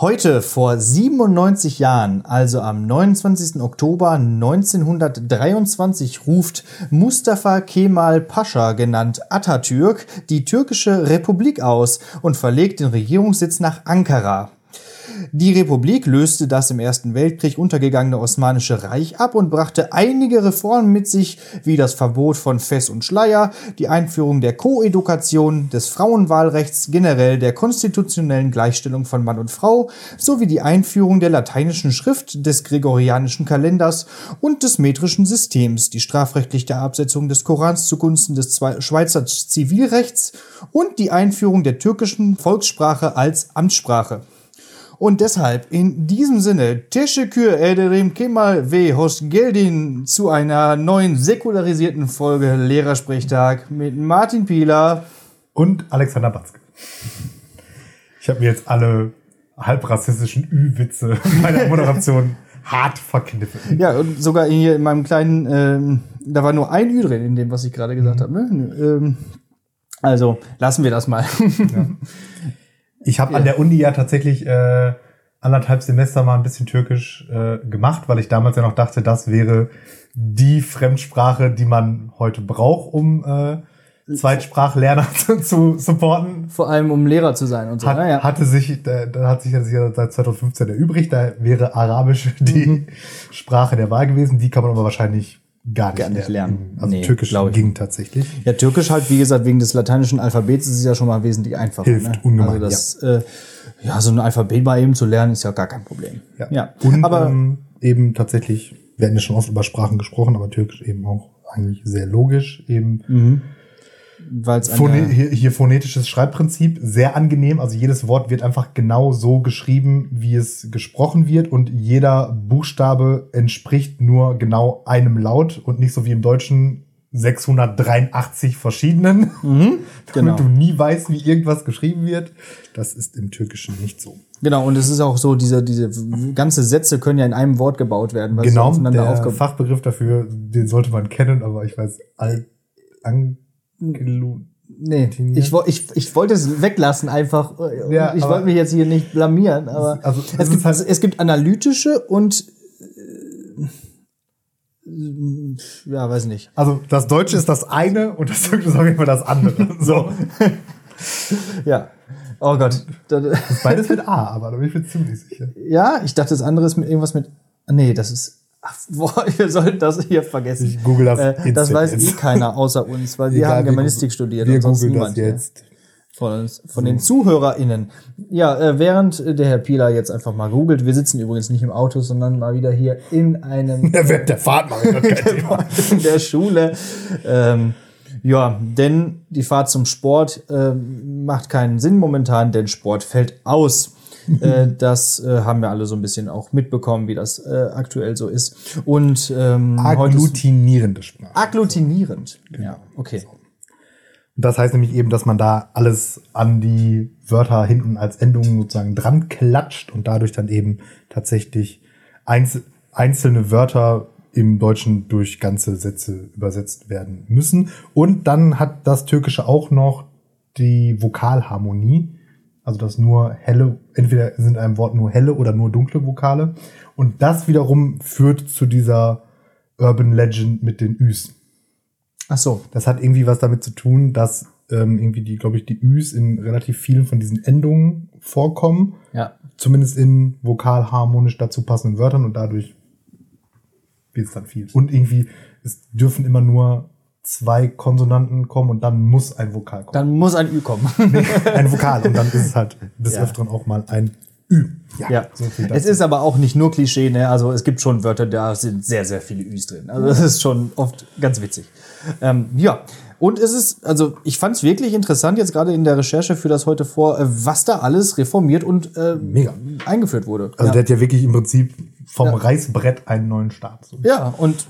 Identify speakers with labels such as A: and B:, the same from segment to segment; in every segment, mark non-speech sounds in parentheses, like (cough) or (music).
A: Heute vor 97 Jahren, also am 29. Oktober 1923, ruft Mustafa Kemal Pascha, genannt Atatürk, die türkische Republik aus und verlegt den Regierungssitz nach Ankara. Die Republik löste das im Ersten Weltkrieg untergegangene Osmanische Reich ab und brachte einige Reformen mit sich, wie das Verbot von Fess und Schleier, die Einführung der Koedukation, des Frauenwahlrechts, generell der konstitutionellen Gleichstellung von Mann und Frau, sowie die Einführung der lateinischen Schrift, des gregorianischen Kalenders und des metrischen Systems, die strafrechtliche Absetzung des Korans zugunsten des Schweizer Zivilrechts und die Einführung der türkischen Volkssprache als Amtssprache. Und deshalb in diesem Sinne Teşekkür ederim Kemal ve hoş geldin zu einer neuen säkularisierten Folge Lehrersprechtag mit Martin Pieler
B: und Alexander Batzke. Ich habe mir jetzt alle halbrassistischen Ü-Witze meiner (laughs) Moderation hart verkniffen.
A: Ja, und sogar hier in meinem kleinen, ähm, da war nur ein Ü drin in dem, was ich gerade gesagt mhm. habe. Ne? Ähm, also lassen wir das mal. Ja. (laughs)
B: Ich habe ja. an der Uni ja tatsächlich äh, anderthalb Semester mal ein bisschen Türkisch äh, gemacht, weil ich damals ja noch dachte, das wäre die Fremdsprache, die man heute braucht, um äh, Zweitsprachlerner (laughs) zu, zu supporten.
A: Vor allem um Lehrer zu sein und so.
B: Hat, ja. Hatte sich, da, da hat sich ja seit 2015 erübrigt, da wäre Arabisch (laughs) die mhm. Sprache der Wahl gewesen. Die kann man aber wahrscheinlich gar nicht, gar nicht lernen. lernen. Also nee, Türkisch ging tatsächlich.
A: Ja, Türkisch halt, wie gesagt, wegen des lateinischen Alphabets ist es ja schon mal wesentlich einfacher.
B: Hilft ne? ungemein,
A: also das, ja. Äh, ja, so ein Alphabet mal eben zu lernen, ist ja gar kein Problem.
B: Ja. ja. Und aber ähm, eben tatsächlich, wir hatten ja schon oft über Sprachen gesprochen, aber Türkisch eben auch eigentlich sehr logisch eben. Mhm Phone hier, hier phonetisches Schreibprinzip, sehr angenehm. Also jedes Wort wird einfach genau so geschrieben, wie es gesprochen wird und jeder Buchstabe entspricht nur genau einem Laut und nicht so wie im Deutschen 683 verschiedenen, mhm, (laughs) genau. damit du nie weißt, wie irgendwas geschrieben wird. Das ist im Türkischen nicht so.
A: Genau, und es ist auch so, diese, diese ganze Sätze können ja in einem Wort gebaut werden.
B: genau, der Fachbegriff dafür, den sollte man kennen, aber ich weiß, all,
A: Nee, ich, ich, ich wollte es weglassen einfach. Ja, ich wollte mich jetzt hier nicht blamieren, aber also, es, gibt, halt es gibt analytische und äh, ja, weiß nicht.
B: Also das Deutsche ist das eine und das Türkische ist auf jeden Fall das andere. (laughs) So.
A: ja. Oh Gott.
B: Das beides mit A, aber da bin ich mir ziemlich sicher.
A: Ja, ich dachte, das andere ist mit irgendwas mit. Nee, das ist boah, (laughs) wir sollten das hier vergessen.
B: Ich google das.
A: Äh, das weiß eh keiner außer uns, weil wir Egal, haben Germanistik studiert
B: wir und sonst niemand. Das jetzt.
A: Von, uns, von so. den ZuhörerInnen. Ja, äh, während der Herr Pieler jetzt einfach mal googelt, wir sitzen übrigens nicht im Auto, sondern mal wieder hier in einem.
B: Ja, (laughs) während der Fahrt mache ich kein (laughs) Thema.
A: In der Schule. Ähm, ja, denn die Fahrt zum Sport äh, macht keinen Sinn momentan, denn Sport fällt aus. Äh, das äh, haben wir alle so ein bisschen auch mitbekommen, wie das äh, aktuell so ist. Und ähm,
B: agglutinierende Sprache.
A: Agglutinierend. Genau. Ja, okay. So.
B: Das heißt nämlich eben, dass man da alles an die Wörter hinten als Endungen sozusagen dran klatscht und dadurch dann eben tatsächlich einzelne Wörter im Deutschen durch ganze Sätze übersetzt werden müssen. Und dann hat das Türkische auch noch die Vokalharmonie. Also dass nur helle, entweder sind einem Wort nur helle oder nur dunkle Vokale. Und das wiederum führt zu dieser Urban Legend mit den Üs.
A: Ach so.
B: Das hat irgendwie was damit zu tun, dass ähm, irgendwie die, glaube ich, die Üs in relativ vielen von diesen Endungen vorkommen.
A: Ja.
B: Zumindest in vokalharmonisch dazu passenden Wörtern und dadurch wird es dann viel. Und irgendwie, es dürfen immer nur zwei Konsonanten kommen und dann muss ein Vokal kommen.
A: Dann muss ein Ü kommen. (laughs)
B: nee, ein Vokal und dann ist es halt des ja. Öfteren auch mal ein Ü.
A: Ja, ja. So es ist aber auch nicht nur Klischee, ne? Also es gibt schon Wörter, da sind sehr, sehr viele Üs drin. Also das ist schon oft ganz witzig. Ähm, ja. Und es ist, also ich fand es wirklich interessant, jetzt gerade in der Recherche für das heute vor, äh, was da alles reformiert und äh, Mega. eingeführt wurde.
B: Also ja. der hat ja wirklich im Prinzip vom ja. Reißbrett einen neuen Start.
A: So. Ja, und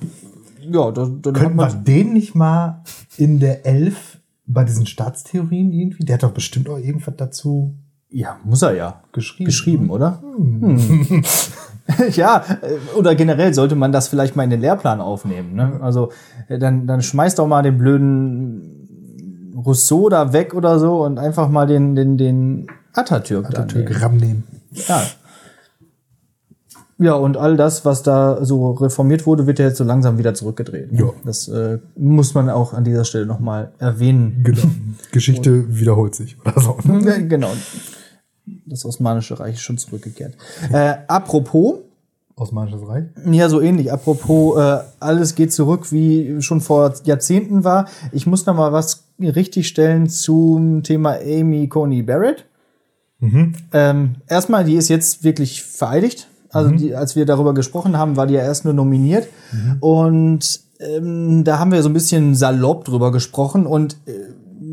A: ja, da,
B: dann Könnten wir den nicht mal in der Elf bei diesen Staatstheorien irgendwie? Der hat doch bestimmt auch irgendwas dazu.
A: Ja, muss er ja.
B: Geschrieben.
A: Geschrieben, oder? Hm. Hm. (laughs) ja, äh, oder generell sollte man das vielleicht mal in den Lehrplan aufnehmen. Ne? Also äh, dann, dann schmeißt doch mal den blöden Rousseau da weg oder so und einfach mal den, den, den Atatürk,
B: Atatürk RAM nehmen.
A: Ja. Ja, und all das, was da so reformiert wurde, wird ja jetzt so langsam wieder zurückgedreht. Ne? Ja. Das äh, muss man auch an dieser Stelle nochmal erwähnen.
B: Genau. (laughs) Geschichte und, wiederholt sich oder so.
A: Ne? Genau. Das Osmanische Reich ist schon zurückgekehrt. Äh, apropos.
B: Osmanisches Reich?
A: Ja, so ähnlich. Apropos, äh, alles geht zurück, wie schon vor Jahrzehnten war. Ich muss noch mal was richtigstellen zum Thema Amy Coney Barrett. Mhm. Ähm, erstmal, die ist jetzt wirklich vereidigt. Also mhm. die, als wir darüber gesprochen haben, war die ja erst nur nominiert. Mhm. Und ähm, da haben wir so ein bisschen salopp drüber gesprochen und äh,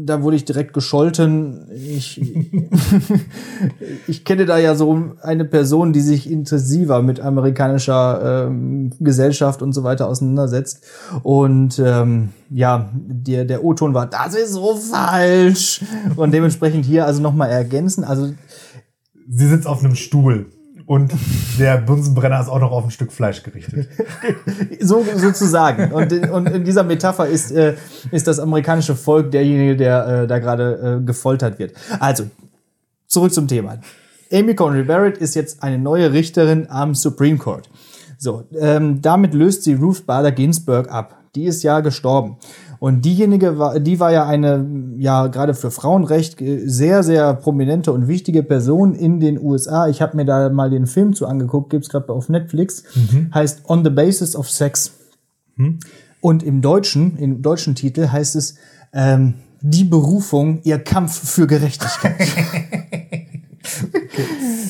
A: da wurde ich direkt gescholten. Ich, (laughs) ich kenne da ja so eine Person, die sich intensiver mit amerikanischer ähm, Gesellschaft und so weiter auseinandersetzt. Und ähm, ja, der, der O-Ton war, das ist so falsch. Und dementsprechend hier also nochmal ergänzen. Also
B: Sie sitzt auf einem Stuhl und der Bunsenbrenner ist auch noch auf ein Stück Fleisch gerichtet. (laughs)
A: so sozusagen. Und, und in dieser Metapher ist, äh, ist das amerikanische Volk derjenige, der äh, da gerade äh, gefoltert wird. Also, zurück zum Thema. Amy Coney Barrett ist jetzt eine neue Richterin am Supreme Court. So, ähm, damit löst sie Ruth Bader Ginsburg ab. Die ist ja gestorben. Und diejenige war, die war ja eine, ja, gerade für Frauenrecht äh, sehr, sehr prominente und wichtige Person in den USA. Ich habe mir da mal den Film zu angeguckt, gibt's gerade auf Netflix, mhm. heißt On the Basis of Sex. Mhm. Und im Deutschen, im deutschen Titel heißt es ähm, Die Berufung, ihr Kampf für Gerechtigkeit. Okay. (laughs)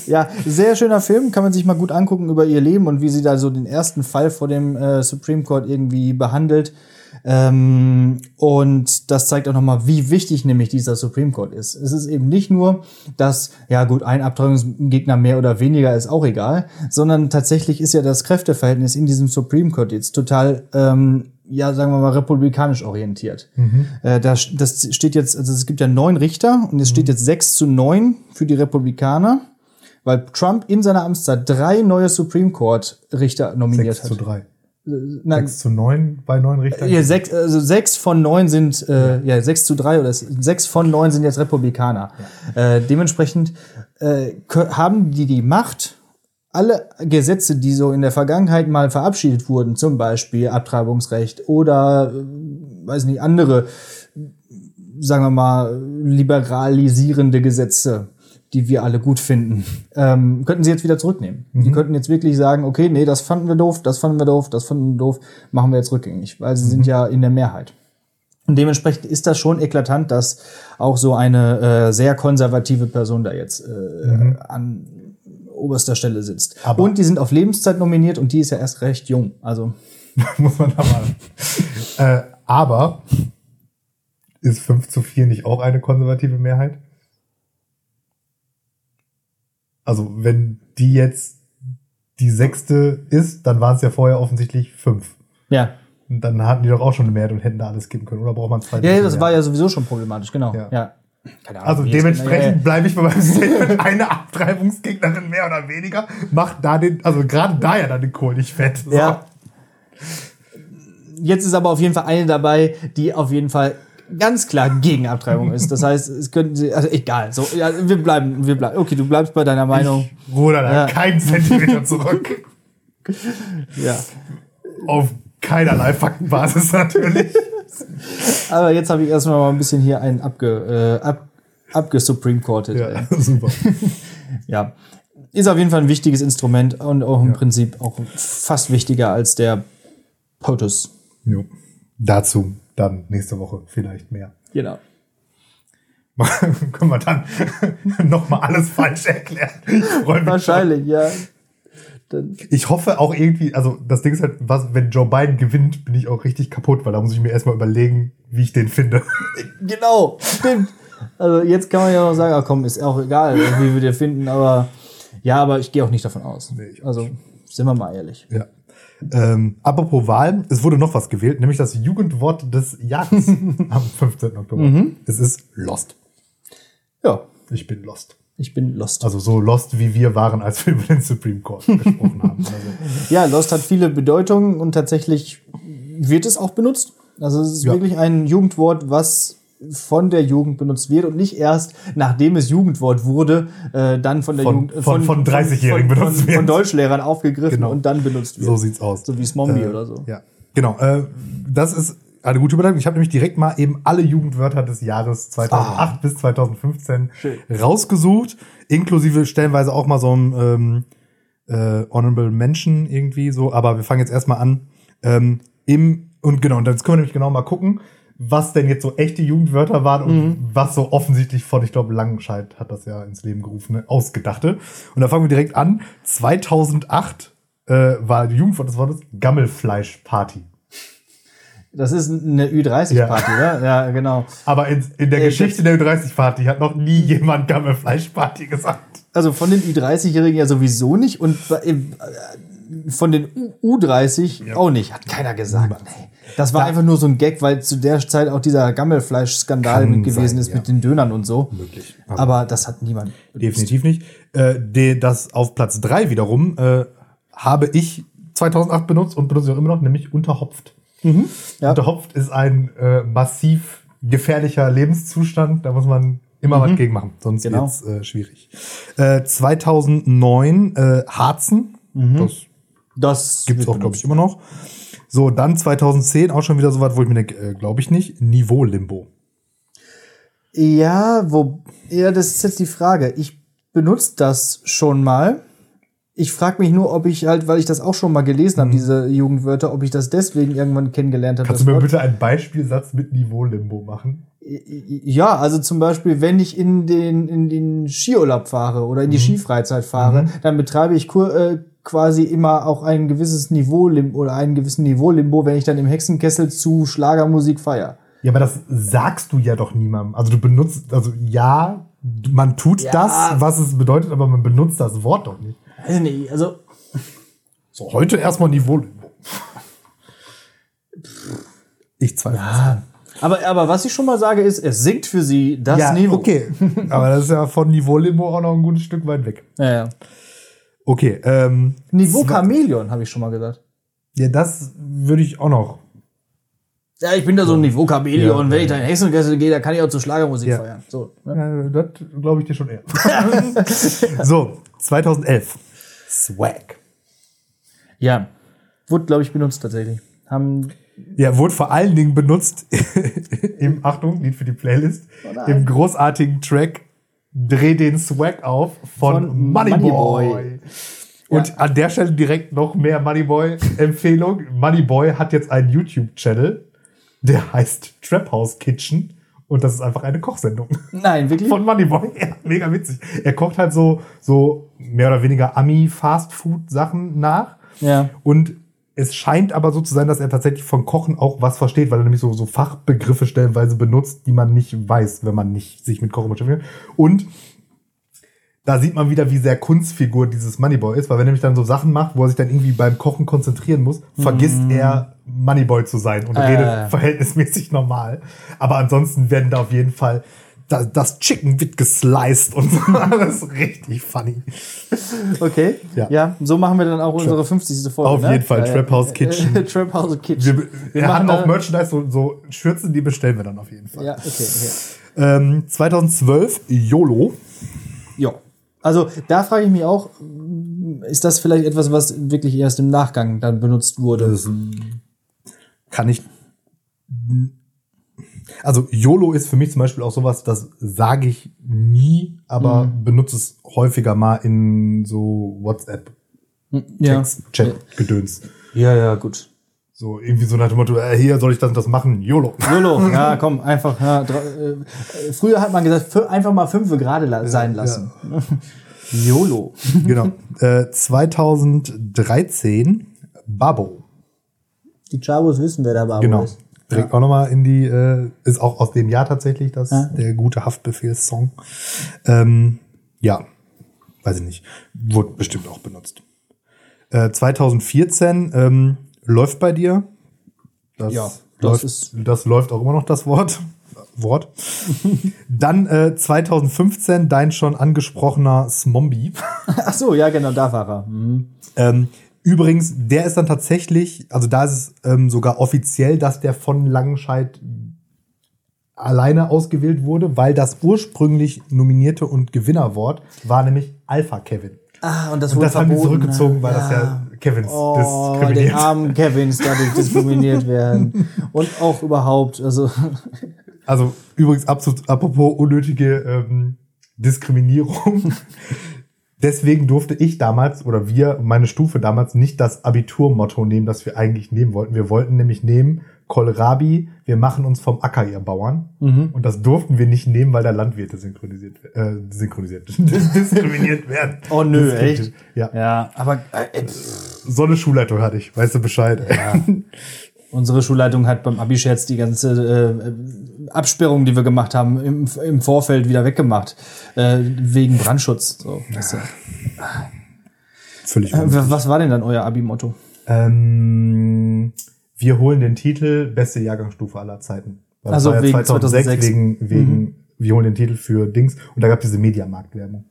A: Ja, sehr schöner Film, kann man sich mal gut angucken über ihr Leben und wie sie da so den ersten Fall vor dem äh, Supreme Court irgendwie behandelt. Ähm, und das zeigt auch nochmal, wie wichtig nämlich dieser Supreme Court ist. Es ist eben nicht nur, dass, ja gut, ein Abtreibungsgegner mehr oder weniger ist auch egal, sondern tatsächlich ist ja das Kräfteverhältnis in diesem Supreme Court jetzt total ähm, ja, sagen wir mal, republikanisch orientiert. Mhm. Äh, das, das steht jetzt, also es gibt ja neun Richter und es steht mhm. jetzt sechs zu neun für die Republikaner, weil Trump in seiner Amtszeit drei neue Supreme Court Richter nominiert
B: sechs hat. Zu drei. Nein, 6 zu 9 bei neun Richtern?
A: Ja, sechs, also sechs von neun sind, äh, ja, sechs zu drei oder sechs von neun sind jetzt Republikaner. Ja. Äh, dementsprechend äh, haben die die Macht, alle Gesetze, die so in der Vergangenheit mal verabschiedet wurden, zum Beispiel Abtreibungsrecht oder, äh, weiß nicht, andere, sagen wir mal, liberalisierende Gesetze, die wir alle gut finden, ähm, könnten sie jetzt wieder zurücknehmen. Mhm. Die könnten jetzt wirklich sagen, okay, nee, das fanden wir doof, das fanden wir doof, das fanden wir doof, machen wir jetzt rückgängig, weil sie mhm. sind ja in der Mehrheit. Und dementsprechend ist das schon eklatant, dass auch so eine äh, sehr konservative Person da jetzt äh, mhm. an oberster Stelle sitzt. Aber und die sind auf Lebenszeit nominiert und die ist ja erst recht jung. Also (laughs) muss man da
B: mal. äh, aber ist 5 zu 4 nicht auch eine konservative Mehrheit? Also, wenn die jetzt die sechste ist, dann waren es ja vorher offensichtlich fünf. Ja. Und dann hatten die doch auch schon eine Mehrheit und hätten da alles geben können. Oder braucht man zwei?
A: Ja, das war ja sowieso schon problematisch, genau. Ja. ja.
B: Ahnung, also dementsprechend bleibe ich bei meinem Statement, (laughs) eine Abtreibungsgegnerin mehr oder weniger macht da den, also gerade da ja dann den Kohl nicht fett. So. Ja.
A: Jetzt ist aber auf jeden Fall eine dabei, die auf jeden Fall ganz klar gegen Abtreibung ist. Das heißt, es könnten sie, also egal, so, ja, wir bleiben, wir bleiben, okay, du bleibst bei deiner Meinung.
B: Ich ruder da ja. keinen Zentimeter zurück.
A: ja.
B: Auf keinerlei Faktenbasis natürlich.
A: Aber jetzt habe ich erstmal mal ein bisschen hier einen abge, äh, ab, abgesupreme Courted. Ja, (laughs) super. ja. Ist auf jeden Fall ein wichtiges Instrument und auch im ja. Prinzip auch fast wichtiger als der POTUS.
B: Jo. Dazu dann nächste Woche vielleicht mehr.
A: Genau. (laughs)
B: Können wir dann (laughs) nochmal alles falsch erklären.
A: Wahrscheinlich, ja.
B: Dann ich hoffe auch irgendwie, also das Ding ist halt, was, wenn Joe Biden gewinnt, bin ich auch richtig kaputt, weil da muss ich mir erstmal überlegen, wie ich den finde. (laughs)
A: Genau, stimmt. Also jetzt kann man ja noch sagen, ach komm, ist auch egal, wie wir den finden, aber ja, aber ich gehe auch nicht davon aus. Nee, also sind wir mal ehrlich.
B: Ja. Ähm, apropos Wahlen, es wurde noch was gewählt, nämlich das Jugendwort des Jahres (laughs) am 15. Oktober. Mhm. Es ist Lost.
A: Ja.
B: Ich bin Lost.
A: Ich bin Lost.
B: Also so Lost, wie wir waren, als wir über den Supreme Court (laughs) gesprochen haben. Also.
A: Ja, Lost hat viele Bedeutungen und tatsächlich wird es auch benutzt. Also es ist ja. wirklich ein Jugendwort, was von der Jugend benutzt wird und nicht erst, nachdem es Jugendwort wurde, äh, dann von der
B: von,
A: Jugend
B: von, von, von 30-Jährigen
A: benutzt von, wird. Von Deutschlehrern aufgegriffen genau. und dann benutzt wird.
B: So sieht's aus.
A: So wie Smombie äh, oder so.
B: Ja, genau. Äh, das ist eine gute Überleitung. Ich habe nämlich direkt mal eben alle Jugendwörter des Jahres 2008 ah. bis 2015 Schön. rausgesucht, inklusive stellenweise auch mal so ein ähm, äh, Honorable Mention irgendwie so. Aber wir fangen jetzt erstmal an. Ähm, Im und genau, und jetzt können wir nämlich genau mal gucken, was denn jetzt so echte Jugendwörter waren und mhm. was so offensichtlich von, ich glaube, Langenscheid hat das ja ins Leben gerufen, ne? ausgedachte. Und da fangen wir direkt an. 2008 äh, war die Jugendwort des Wortes Gammelfleischparty.
A: Das ist eine Ü30-Party, ja. oder? Ja, genau.
B: Aber in, in der äh, Geschichte der Ü30-Party hat noch nie jemand Gammelfleischparty gesagt.
A: Also von den Ü30-Jährigen ja sowieso nicht und äh, von den U30 ja. auch nicht. Hat keiner gesagt. Nee. Das war da, einfach nur so ein Gag, weil zu der Zeit auch dieser Gammelfleisch-Skandal gewesen sein, ist ja. mit den Dönern und so. Möglich. Aber, aber das hat niemand.
B: Definitiv nicht. Äh, das auf Platz drei wiederum äh, habe ich 2008 benutzt und benutze ich auch immer noch, nämlich unterhopft. Mhm. Ja. Unterhopft ist ein äh, massiv gefährlicher Lebenszustand. Da muss man immer mhm. was gegen machen, sonst genau. wird's äh, schwierig. Äh, 2009 äh, Harzen. Mhm. Das, das gibt's auch, glaube ich, immer noch. So, dann 2010 auch schon wieder so was, wo ich mir denke, äh, glaube ich nicht, Niveau-Limbo.
A: Ja, wo, ja, das ist jetzt die Frage. Ich benutze das schon mal. Ich frage mich nur, ob ich halt, weil ich das auch schon mal gelesen habe, mhm. diese Jugendwörter, ob ich das deswegen irgendwann kennengelernt habe.
B: Kannst du mir Wort. bitte einen Beispielsatz mit Niveau-Limbo machen?
A: Ja, also zum Beispiel, wenn ich in den, in den Skiurlaub fahre oder in die mhm. Skifreizeit fahre, mhm. dann betreibe ich Kur, äh, quasi immer auch ein gewisses Niveau oder einen gewissen Niveau-Limbo, wenn ich dann im Hexenkessel zu Schlagermusik feier.
B: Ja, aber das sagst du ja doch niemandem. Also du benutzt, also ja, man tut ja. das, was es bedeutet, aber man benutzt das Wort doch nicht.
A: Weiß nicht, also.
B: So, heute erstmal Niveau. Ich zweifle. Ja.
A: Aber, aber was ich schon mal sage, ist, es sinkt für sie das ja, Niveau.
B: Okay. (laughs) aber das ist ja von Niveau-Limbo auch noch ein gutes Stück weit weg.
A: Ja, ja.
B: Okay. Ähm,
A: Niveau Chameleon, habe ich schon mal gesagt.
B: Ja, das würde ich auch noch.
A: Ja, ich bin da so ein Niveau Chameleon. Ja, Wenn ich da in Hexenkessel gehe, da kann ich auch zur Schlagermusik ja. feiern. So,
B: ne? ja, das glaube ich dir schon eher. (laughs) so, 2011. Swag.
A: Ja, wurde, glaube ich, benutzt tatsächlich. Haben
B: ja, wurde vor allen Dingen benutzt (laughs) im, Achtung, Lied für die Playlist, oh im großartigen Track Dreh den Swag auf von, von Moneyboy. Money Und ja. an der Stelle direkt noch mehr Moneyboy-Empfehlung. Moneyboy hat jetzt einen YouTube-Channel, der heißt Trap House Kitchen. Und das ist einfach eine Kochsendung.
A: Nein, wirklich?
B: Von Moneyboy. (laughs) Ja, mega witzig. Er kocht halt so, so mehr oder weniger Ami-Fast-Food-Sachen nach.
A: Ja.
B: Und es scheint aber so zu sein, dass er tatsächlich von Kochen auch was versteht, weil er nämlich so, so Fachbegriffe stellenweise benutzt, die man nicht weiß, wenn man nicht sich mit Kochen beschäftigt. Und da sieht man wieder, wie sehr Kunstfigur dieses Moneyboy ist, weil wenn er nämlich dann so Sachen macht, wo er sich dann irgendwie beim Kochen konzentrieren muss, vergisst mm. er Moneyboy zu sein und äh. redet verhältnismäßig normal. Aber ansonsten werden da auf jeden Fall das Chicken wird gesliced und so. Das ist richtig funny.
A: Okay. Ja. ja, so machen wir dann auch Trap. unsere 50. Folge.
B: Auf ne? jeden Fall, Trap House Kitchen. (laughs)
A: Trap House Kitchen.
B: Wir, wir, wir haben auch Merchandise, so, so Schürzen, die bestellen wir dann auf jeden Fall.
A: Ja, okay. okay.
B: Ähm, 2012, YOLO.
A: Ja. Also da frage ich mich auch, ist das vielleicht etwas, was wirklich erst im Nachgang dann benutzt wurde? Das
B: kann ich. Also YOLO ist für mich zum Beispiel auch sowas, das sage ich nie, aber mhm. benutze es häufiger mal in so WhatsApp,
A: hm, ja.
B: Text, Chat, Gedöns.
A: Ja, ja, gut.
B: So irgendwie so nach dem Motto, äh, hier soll ich das und das machen, YOLO.
A: YOLO, (laughs) ja, komm, einfach. Ja, äh, früher hat man gesagt, einfach mal fünf gerade la sein lassen. Ja. (laughs) YOLO.
B: genau. Äh, 2013 Babo.
A: Die Chavos wissen, wer der Babo
B: genau.
A: ist.
B: Direkt ja. auch nochmal in die, äh, ist auch aus dem Jahr tatsächlich das, ja. der gute Haftbefehlssong. Ähm, ja, weiß ich nicht. Wurde bestimmt auch benutzt. Äh, 2014 ähm, läuft bei dir. Das ja, das läuft, ist. Das läuft auch immer noch das Wort. (laughs) Wort. Dann äh, 2015 dein schon angesprochener Smombi.
A: Ach so, ja, genau, da war er. Mhm.
B: Ähm, übrigens, der ist dann tatsächlich, also da ist es ähm, sogar offiziell, dass der von Langenscheid alleine ausgewählt wurde, weil das ursprünglich nominierte und Gewinnerwort war nämlich Alpha Kevin.
A: Ah, und das,
B: und das haben die zurückgezogen, weil ja. das ja Kevins
A: oh, weil die armen Kevins dadurch (laughs) diskriminiert werden. Und auch überhaupt, also. (laughs)
B: Also übrigens, absolut, apropos unnötige ähm, Diskriminierung. (laughs) Deswegen durfte ich damals oder wir, meine Stufe damals, nicht das Abiturmotto nehmen, das wir eigentlich nehmen wollten. Wir wollten nämlich nehmen, Kohlrabi, wir machen uns vom Acker, ihr Bauern. Mhm. Und das durften wir nicht nehmen, weil da Landwirte synchronisiert, äh, synchronisiert, (laughs) diskriminiert werden.
A: Oh nö, echt?
B: Ja.
A: Ja, aber
B: äh, so eine Schulleitung hatte ich, weißt du Bescheid. Ja. (laughs)
A: Unsere Schulleitung hat beim Abi-Scherz die ganze Absperrung, die wir gemacht haben, im, im Vorfeld wieder weggemacht. Äh, wegen Brandschutz. So, weißt du.
B: Völlig.
A: Äh, was war denn dann euer Abi-Motto?
B: Ähm, wir holen den Titel beste Jahrgangsstufe aller Zeiten.
A: Weil also ja wegen 2006, 2006,
B: wegen, wegen mhm. wir holen den Titel für Dings und da gab es diese Mediamarkt-Werbung.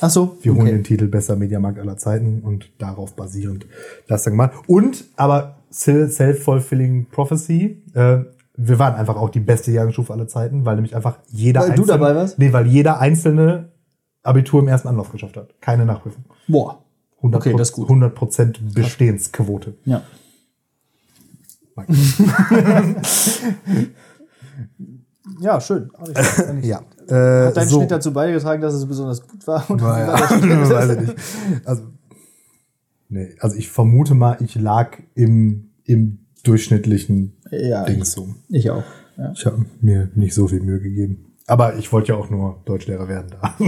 A: Ach so.
B: Wir okay. holen den Titel bester Mediamarkt aller Zeiten und darauf basierend das dann gemacht. Und aber Self-Fulfilling Prophecy. Äh, wir waren einfach auch die beste Jahrgangsstufe aller Zeiten, weil nämlich einfach jeder
A: weil einzelne, du dabei warst?
B: Nee, weil jeder einzelne Abitur im ersten Anlauf geschafft hat. Keine Nachprüfung.
A: Boah.
B: 100 okay, das ist gut. 100% Bestehensquote.
A: Ja. (laughs) ja, schön. (laughs)
B: ja.
A: Äh, Hat dein so. Schnitt dazu beigetragen, dass es besonders gut war? (laughs)
B: Oder war ja, weiß ich nicht. Also Nee, also ich vermute mal, ich lag im, im durchschnittlichen
A: ja,
B: Ding so.
A: Ich auch.
B: Ja. Ich habe mir nicht so viel Mühe gegeben. Aber ich wollte ja auch nur Deutschlehrer werden da. (laughs)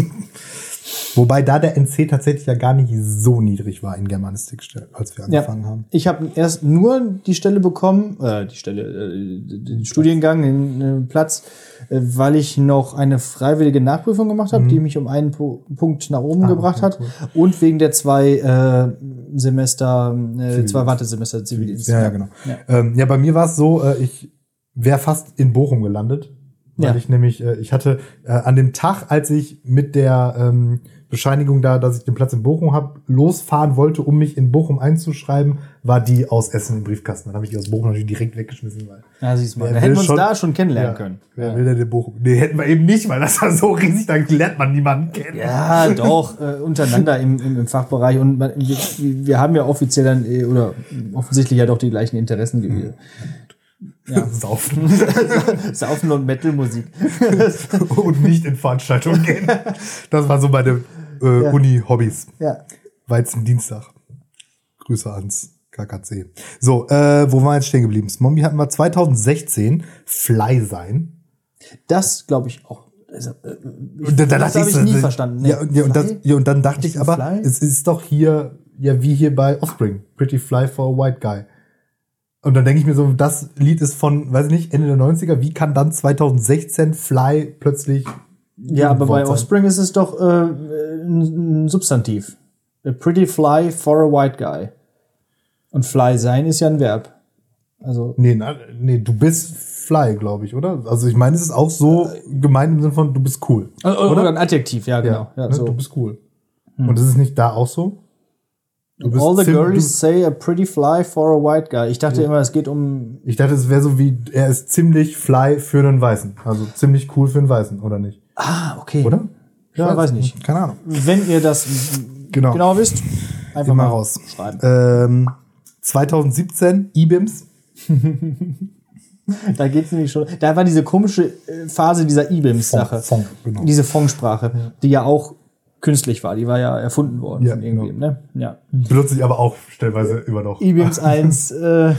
B: Wobei da der NC tatsächlich ja gar nicht so niedrig war in Germanistik, als wir angefangen ja. haben.
A: Ich habe erst nur die Stelle bekommen, äh, die Stelle, äh, den Studiengang, den äh, Platz, äh, weil ich noch eine freiwillige Nachprüfung gemacht habe, mhm. die mich um einen po Punkt nach oben ah, gebracht okay, hat. Cool. Und wegen der zwei äh, Semester, äh, zwei Wartesemester Zivildienst.
B: Ja, ja, genau. Ja, ähm, ja bei mir war es so, äh, ich wäre fast in Bochum gelandet. Weil ja. ich nämlich, äh, ich hatte äh, an dem Tag, als ich mit der ähm, Bescheinigung da, dass ich den Platz in Bochum habe, losfahren wollte, um mich in Bochum einzuschreiben, war die aus Essen im Briefkasten. Dann habe ich die aus Bochum natürlich direkt weggeschmissen. Weil
A: ja, siehst mal. Da hätten wir uns schon, da schon kennenlernen ja, können.
B: Wer ja. will denn in Bochum? Nee, hätten wir eben nicht, weil das war so riesig, dann lernt man niemanden kennen.
A: Ja, doch, äh, untereinander im, im, im, Fachbereich. Und man, wir, wir, haben ja offiziell dann, äh, oder offensichtlich ja doch die gleichen Interessen gewählt.
B: Ja. (laughs) Saufen. (laughs)
A: Saufen und Metalmusik. (laughs)
B: und nicht in Veranstaltungen gehen. Das war so meine äh, ja. Uni-Hobbys.
A: Ja.
B: Weizendienstag. Grüße ans KKC. So, äh, wo waren wir jetzt stehen geblieben? Mommy hatten wir 2016 Fly sein.
A: Das glaube ich auch. Also,
B: äh, ich, und dann, dann das habe ich nie so, verstanden. Nee, ja, ja, und das, ja, und dann dachte ich aber, Fly? es ist doch hier, ja, wie hier bei Offspring. Pretty Fly for a White Guy. Und dann denke ich mir so, das Lied ist von, weiß ich nicht, Ende der 90er. Wie kann dann 2016 Fly plötzlich
A: ja, aber bei Offspring ist es doch äh, ein Substantiv. A pretty fly for a white guy. Und fly sein ist ja ein Verb. Also.
B: Nee, na, nee, du bist fly, glaube ich, oder? Also ich meine, es ist auch so gemeint im Sinne von, du bist cool.
A: Oder, oder ein Adjektiv, ja, genau. Ja,
B: ja, ne, so. Du bist cool. Hm. Und ist es nicht da auch so?
A: All the girls say a pretty fly for a white guy. Ich dachte ja. immer, es geht um.
B: Ich dachte, es wäre so wie, er ist ziemlich fly für einen Weißen. Also ziemlich cool für einen Weißen, oder nicht?
A: Ah, okay.
B: Oder?
A: Ja, weiß, weiß nicht.
B: Keine Ahnung.
A: Wenn ihr das genau, genau wisst, einfach mal raus schreiben.
B: Ähm, 2017 IBIMS. (laughs)
A: da geht's nämlich schon. Da war diese komische äh, Phase dieser IBIMS-Sache. Genau. Diese Fondsprache, ja. die ja auch künstlich war. Die war ja erfunden worden ja, von irgendwem. Genau. Ne? Ja.
B: Benutze ich aber auch stellenweise immer noch.
A: IBIMS 1. (laughs) äh,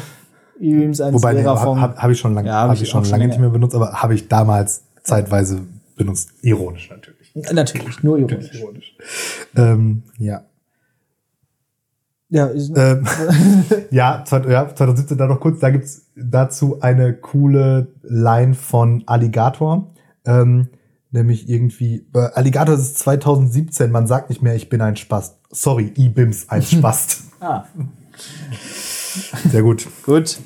A: IBIMS 1
B: Wobei, nee, habe hab, hab ich schon lange, ja, hab, hab ich schon lange nicht mehr benutzt, aber habe ich damals zeitweise benutzt. Ironisch natürlich.
A: Natürlich, nur ironisch. ironisch.
B: Ähm, ja.
A: Ja,
B: ähm, (laughs) ja, 2017 da noch kurz, da gibt's dazu eine coole Line von Alligator. Ähm, nämlich irgendwie, äh, Alligator ist 2017, man sagt nicht mehr, ich bin ein Spast. Sorry, E-Bims, ein (laughs) Spast.
A: ah.
B: Sehr gut.
A: gut.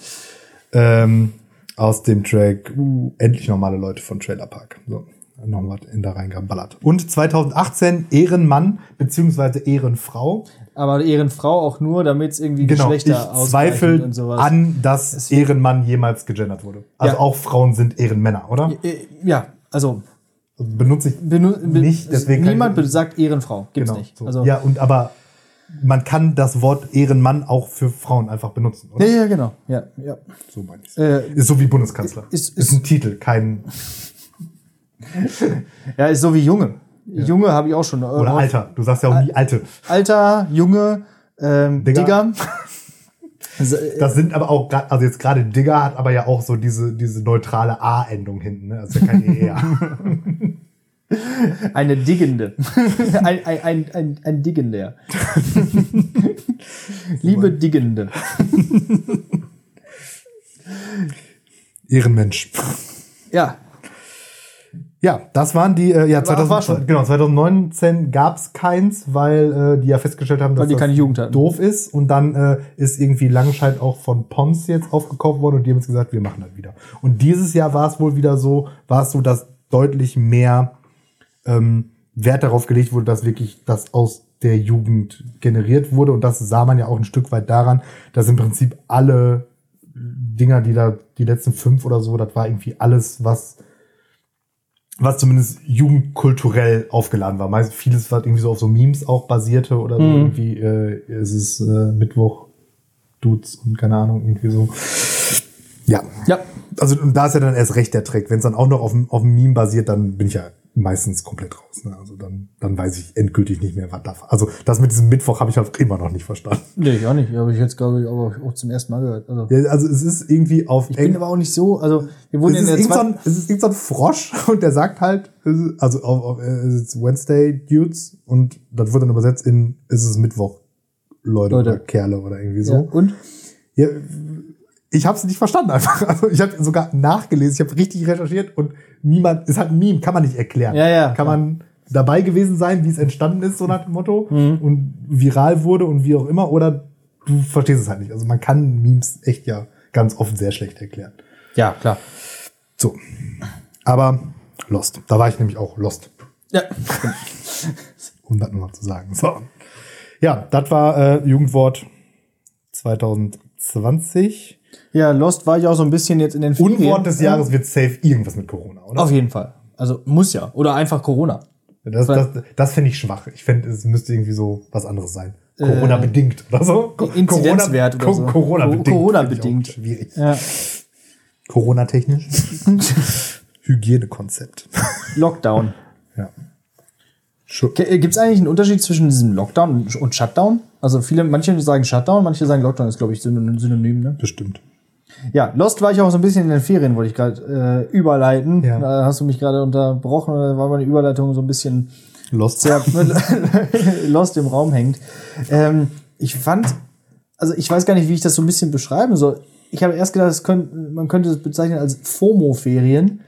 B: Ähm, aus dem Track uh, Endlich normale Leute von Trailer Park. So. noch was in da reingeballert. Und 2018 Ehrenmann beziehungsweise Ehrenfrau.
A: Aber Ehrenfrau auch nur, damit es irgendwie
B: genau, Geschlechter ich zweifle und sowas. an, dass Ehrenmann jemals gegendert wurde. Also ja. auch Frauen sind Ehrenmänner, oder?
A: Ja, also
B: benutze ich Benu nicht. Deswegen
A: niemand sagt Ehrenfrau, gibt's genau, nicht.
B: So. Also ja, und aber man kann das Wort Ehrenmann auch für Frauen einfach benutzen,
A: oder? Ja, ja, genau. Ja, ja.
B: So meine ich äh, Ist so wie Bundeskanzler. Ist, ist, ist ein Titel, kein. (laughs)
A: ja, ist so wie Junge. Ja. Junge habe ich auch schon.
B: Äh, oder Alter. Du sagst ja auch nie Alte.
A: Alter, Junge, ähm, Digger. Digger. (laughs)
B: Das sind aber auch, also jetzt gerade Digger hat aber ja auch so diese, diese neutrale A-Endung hinten, ne? Das ist ja kein ER. (laughs) (laughs)
A: Eine Diggende. (laughs) ein, ein, ein, ein, ein Diggender. Liebe Diggende.
B: Ehrenmensch.
A: Ja.
B: Ja, das waren die, äh, ja, 2000, war schon. genau, 2019 gab's keins, weil äh, die ja festgestellt haben,
A: dass
B: das
A: keine Jugend hatten.
B: doof ist. Und dann äh, ist irgendwie Langenscheid auch von Pons jetzt aufgekauft worden und die haben jetzt gesagt, wir machen das wieder. Und dieses Jahr war es wohl wieder so, war es so, dass deutlich mehr ähm, Wert darauf gelegt wurde, dass wirklich das aus der Jugend generiert wurde. Und das sah man ja auch ein Stück weit daran, dass im Prinzip alle Dinger, die da, die letzten fünf oder so, das war irgendwie alles, was, was zumindest jugendkulturell aufgeladen war. Meist vieles, was irgendwie so auf so Memes auch basierte oder so. Mhm. Irgendwie äh, ist es äh, Mittwoch, Dudes und keine Ahnung, irgendwie so. Ja. Ja. Also da ist ja dann erst recht der Trick. Wenn es dann auch noch auf, auf einem Meme basiert, dann bin ich ja meistens komplett raus. Ne? Also dann, dann weiß ich endgültig nicht mehr, was da. Also das mit diesem Mittwoch habe ich halt immer noch nicht verstanden.
A: Nee, ich auch nicht. Habe ich jetzt, glaube ich, aber auch zum ersten Mal gehört.
B: Also, ja, also es ist irgendwie auf
A: Ich bin aber auch nicht so, also wir wurden in der
B: zweiten... Es ist irgend so ein Frosch (laughs) und der sagt halt, also auf, auf es ist Wednesday Dudes und das wird dann übersetzt in, ist es Mittwoch, Leute, Leute. oder Kerle oder irgendwie so. Ja,
A: und?
B: Ja, ich habe es nicht verstanden einfach. (laughs) Also ich habe sogar nachgelesen, ich habe richtig recherchiert und niemand, ist halt ein Meme, kann man nicht erklären.
A: Ja, ja.
B: Kann man dabei gewesen sein, wie es entstanden ist, so nach dem Motto, mhm. und viral wurde und wie auch immer, oder du verstehst es halt nicht. Also man kann Memes echt ja ganz oft sehr schlecht erklären.
A: Ja, klar.
B: So. Aber Lost. Da war ich nämlich auch Lost.
A: Ja. (laughs)
B: um das nochmal zu sagen. So. Ja, das war äh, Jugendwort 2020.
A: Ja, Lost war ich auch so ein bisschen jetzt in den
B: Ferien. Unwort des Jahres wird safe irgendwas mit Corona, oder?
A: Auf jeden Fall. Also muss ja. Oder einfach Corona.
B: Das, das, das finde ich schwach. Ich finde, es müsste irgendwie so was anderes sein. Corona-bedingt oder so.
A: Inzidenzwert
B: Corona, oder so. Corona-bedingt.
A: Corona-bedingt.
B: Schwierig. Ja. Corona-technisch. (laughs) Hygienekonzept.
A: Lockdown.
B: Ja.
A: Gibt es eigentlich einen Unterschied zwischen diesem Lockdown und Shutdown? Also viele, manche sagen Shutdown, manche sagen Lockdown ist, glaube ich, synonym, ne?
B: Bestimmt.
A: Ja, Lost war ich auch so ein bisschen in den Ferien, wollte ich gerade äh, überleiten. Ja. Da hast du mich gerade unterbrochen, da war meine Überleitung so ein bisschen
B: Lost,
A: sehr, (laughs) Lost im Raum hängt. Ähm, ich fand, also ich weiß gar nicht, wie ich das so ein bisschen beschreiben soll. Ich habe erst gedacht, könnte, man könnte es bezeichnen als FOMO-Ferien.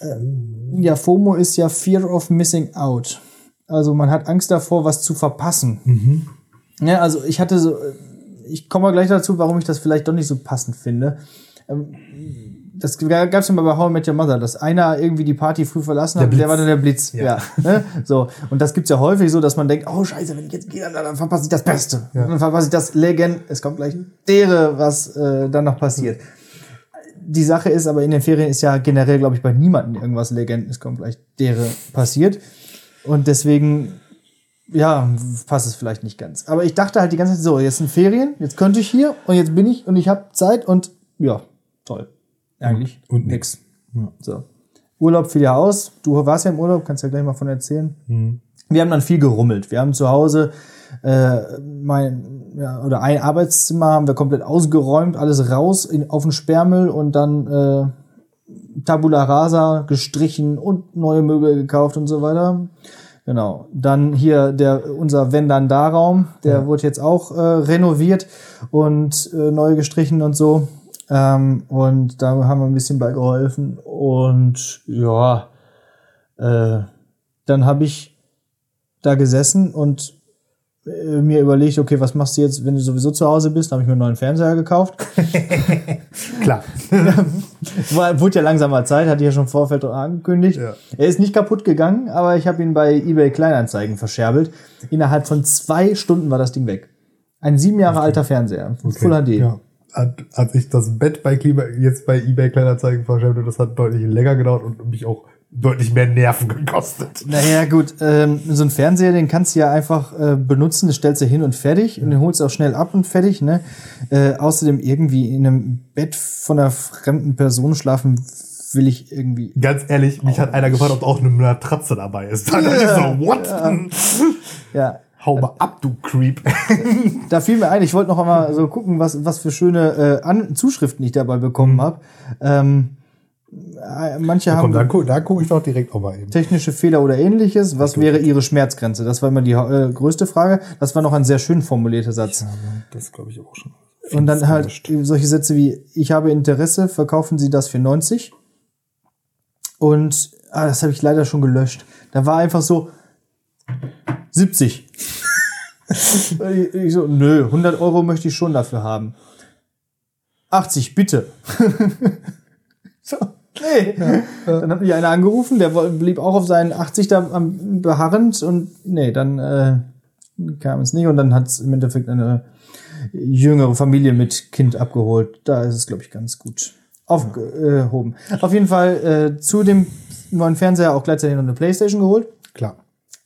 A: Ähm, ja, FOMO ist ja Fear of Missing Out. Also man hat Angst davor, was zu verpassen.
B: Mhm.
A: Ja, also ich hatte so, ich komme mal gleich dazu, warum ich das vielleicht doch nicht so passend finde. Ähm, das gab es ja mal bei How I Met Your Mother, dass einer irgendwie die Party früh verlassen hat, der, der war dann der Blitz. Ja. ja ne? So. Und das gibt's ja häufig so, dass man denkt, oh scheiße, wenn ich jetzt gehe, dann, dann verpasse ich das Beste. Ja. Dann verpasse ich das Legend. Es kommt gleich dere, was äh, dann noch passiert. Die Sache ist aber in den Ferien ist ja generell, glaube ich, bei niemandem irgendwas Legend. Es kommt gleich dere passiert. Und deswegen ja, passt es vielleicht nicht ganz. Aber ich dachte halt die ganze Zeit so, jetzt sind Ferien, jetzt könnte ich hier und jetzt bin ich und ich habe Zeit und ja, toll. Eigentlich.
B: Und nix.
A: Ja. So. Urlaub fiel ja aus. Du warst ja im Urlaub, kannst ja gleich mal von erzählen.
B: Mhm.
A: Wir haben dann viel gerummelt. Wir haben zu Hause äh, mein ja, oder ein Arbeitszimmer haben wir komplett ausgeräumt, alles raus in, auf den Sperrmüll und dann äh, Tabula rasa gestrichen und neue Möbel gekauft und so weiter. Genau. Dann hier der unser Wenn dann da Raum, der ja. wurde jetzt auch äh, renoviert und äh, neu gestrichen und so. Ähm, und da haben wir ein bisschen bei geholfen. Und ja, äh, dann habe ich da gesessen und äh, mir überlegt, okay, was machst du jetzt, wenn du sowieso zu Hause bist? Dann habe ich mir einen neuen Fernseher gekauft. (laughs)
B: Klar. (laughs) (laughs)
A: War, wurde ja langsam mal Zeit, hatte ich ja schon im Vorfeld angekündigt. Ja. Er ist nicht kaputt gegangen, aber ich habe ihn bei eBay Kleinanzeigen verscherbelt. Innerhalb von zwei Stunden war das Ding weg. Ein sieben Jahre okay. alter Fernseher. Okay. Full HD. Ja.
B: Als ich das Bett bei Klima jetzt bei eBay Kleinanzeigen verscherbelt, das hat deutlich länger gedauert und mich auch deutlich mehr Nerven gekostet.
A: Naja, gut, ähm, so ein Fernseher, den kannst du ja einfach äh, benutzen, das stellst du hin und fertig ja. und den holst du auch schnell ab und fertig. Ne? Äh, außerdem irgendwie in einem Bett von einer fremden Person schlafen will ich irgendwie.
B: Ganz ehrlich, mich hat einer gefragt, ob auch eine Matratze dabei ist. Dann ja, so, what? Ja. ja. Hau mal ab, du Creep.
A: da fiel mir ein, ich wollte noch einmal so gucken, was, was für schöne äh, An Zuschriften ich dabei bekommen mhm. habe. Ähm, äh, manche
B: haben. Da, guck, da gucke ich doch direkt auch mal eben.
A: Technische Fehler oder ähnliches. Was wäre Ihre Schmerzgrenze? Das war immer die äh, größte Frage. Das war noch ein sehr schön formulierter Satz. Ja,
B: das glaube ich auch schon.
A: Und dann halt solche Sätze wie, ich habe Interesse, verkaufen Sie das für 90? Und, ah, das habe ich leider schon gelöscht. Da war einfach so, 70. (laughs) ich so, nö, 100 Euro möchte ich schon dafür haben. 80, bitte. (laughs) so. Nee. Ja, Dann hat mich einer angerufen, der blieb auch auf seinen 80 da beharrend und nee, dann äh, kam es nicht und dann hat es im Endeffekt eine jüngere Familie mit Kind abgeholt. Da ist es, glaube ich, ganz gut aufgehoben. Auf jeden Fall äh, zu dem neuen Fernseher auch gleichzeitig noch eine Playstation geholt.
B: Klar.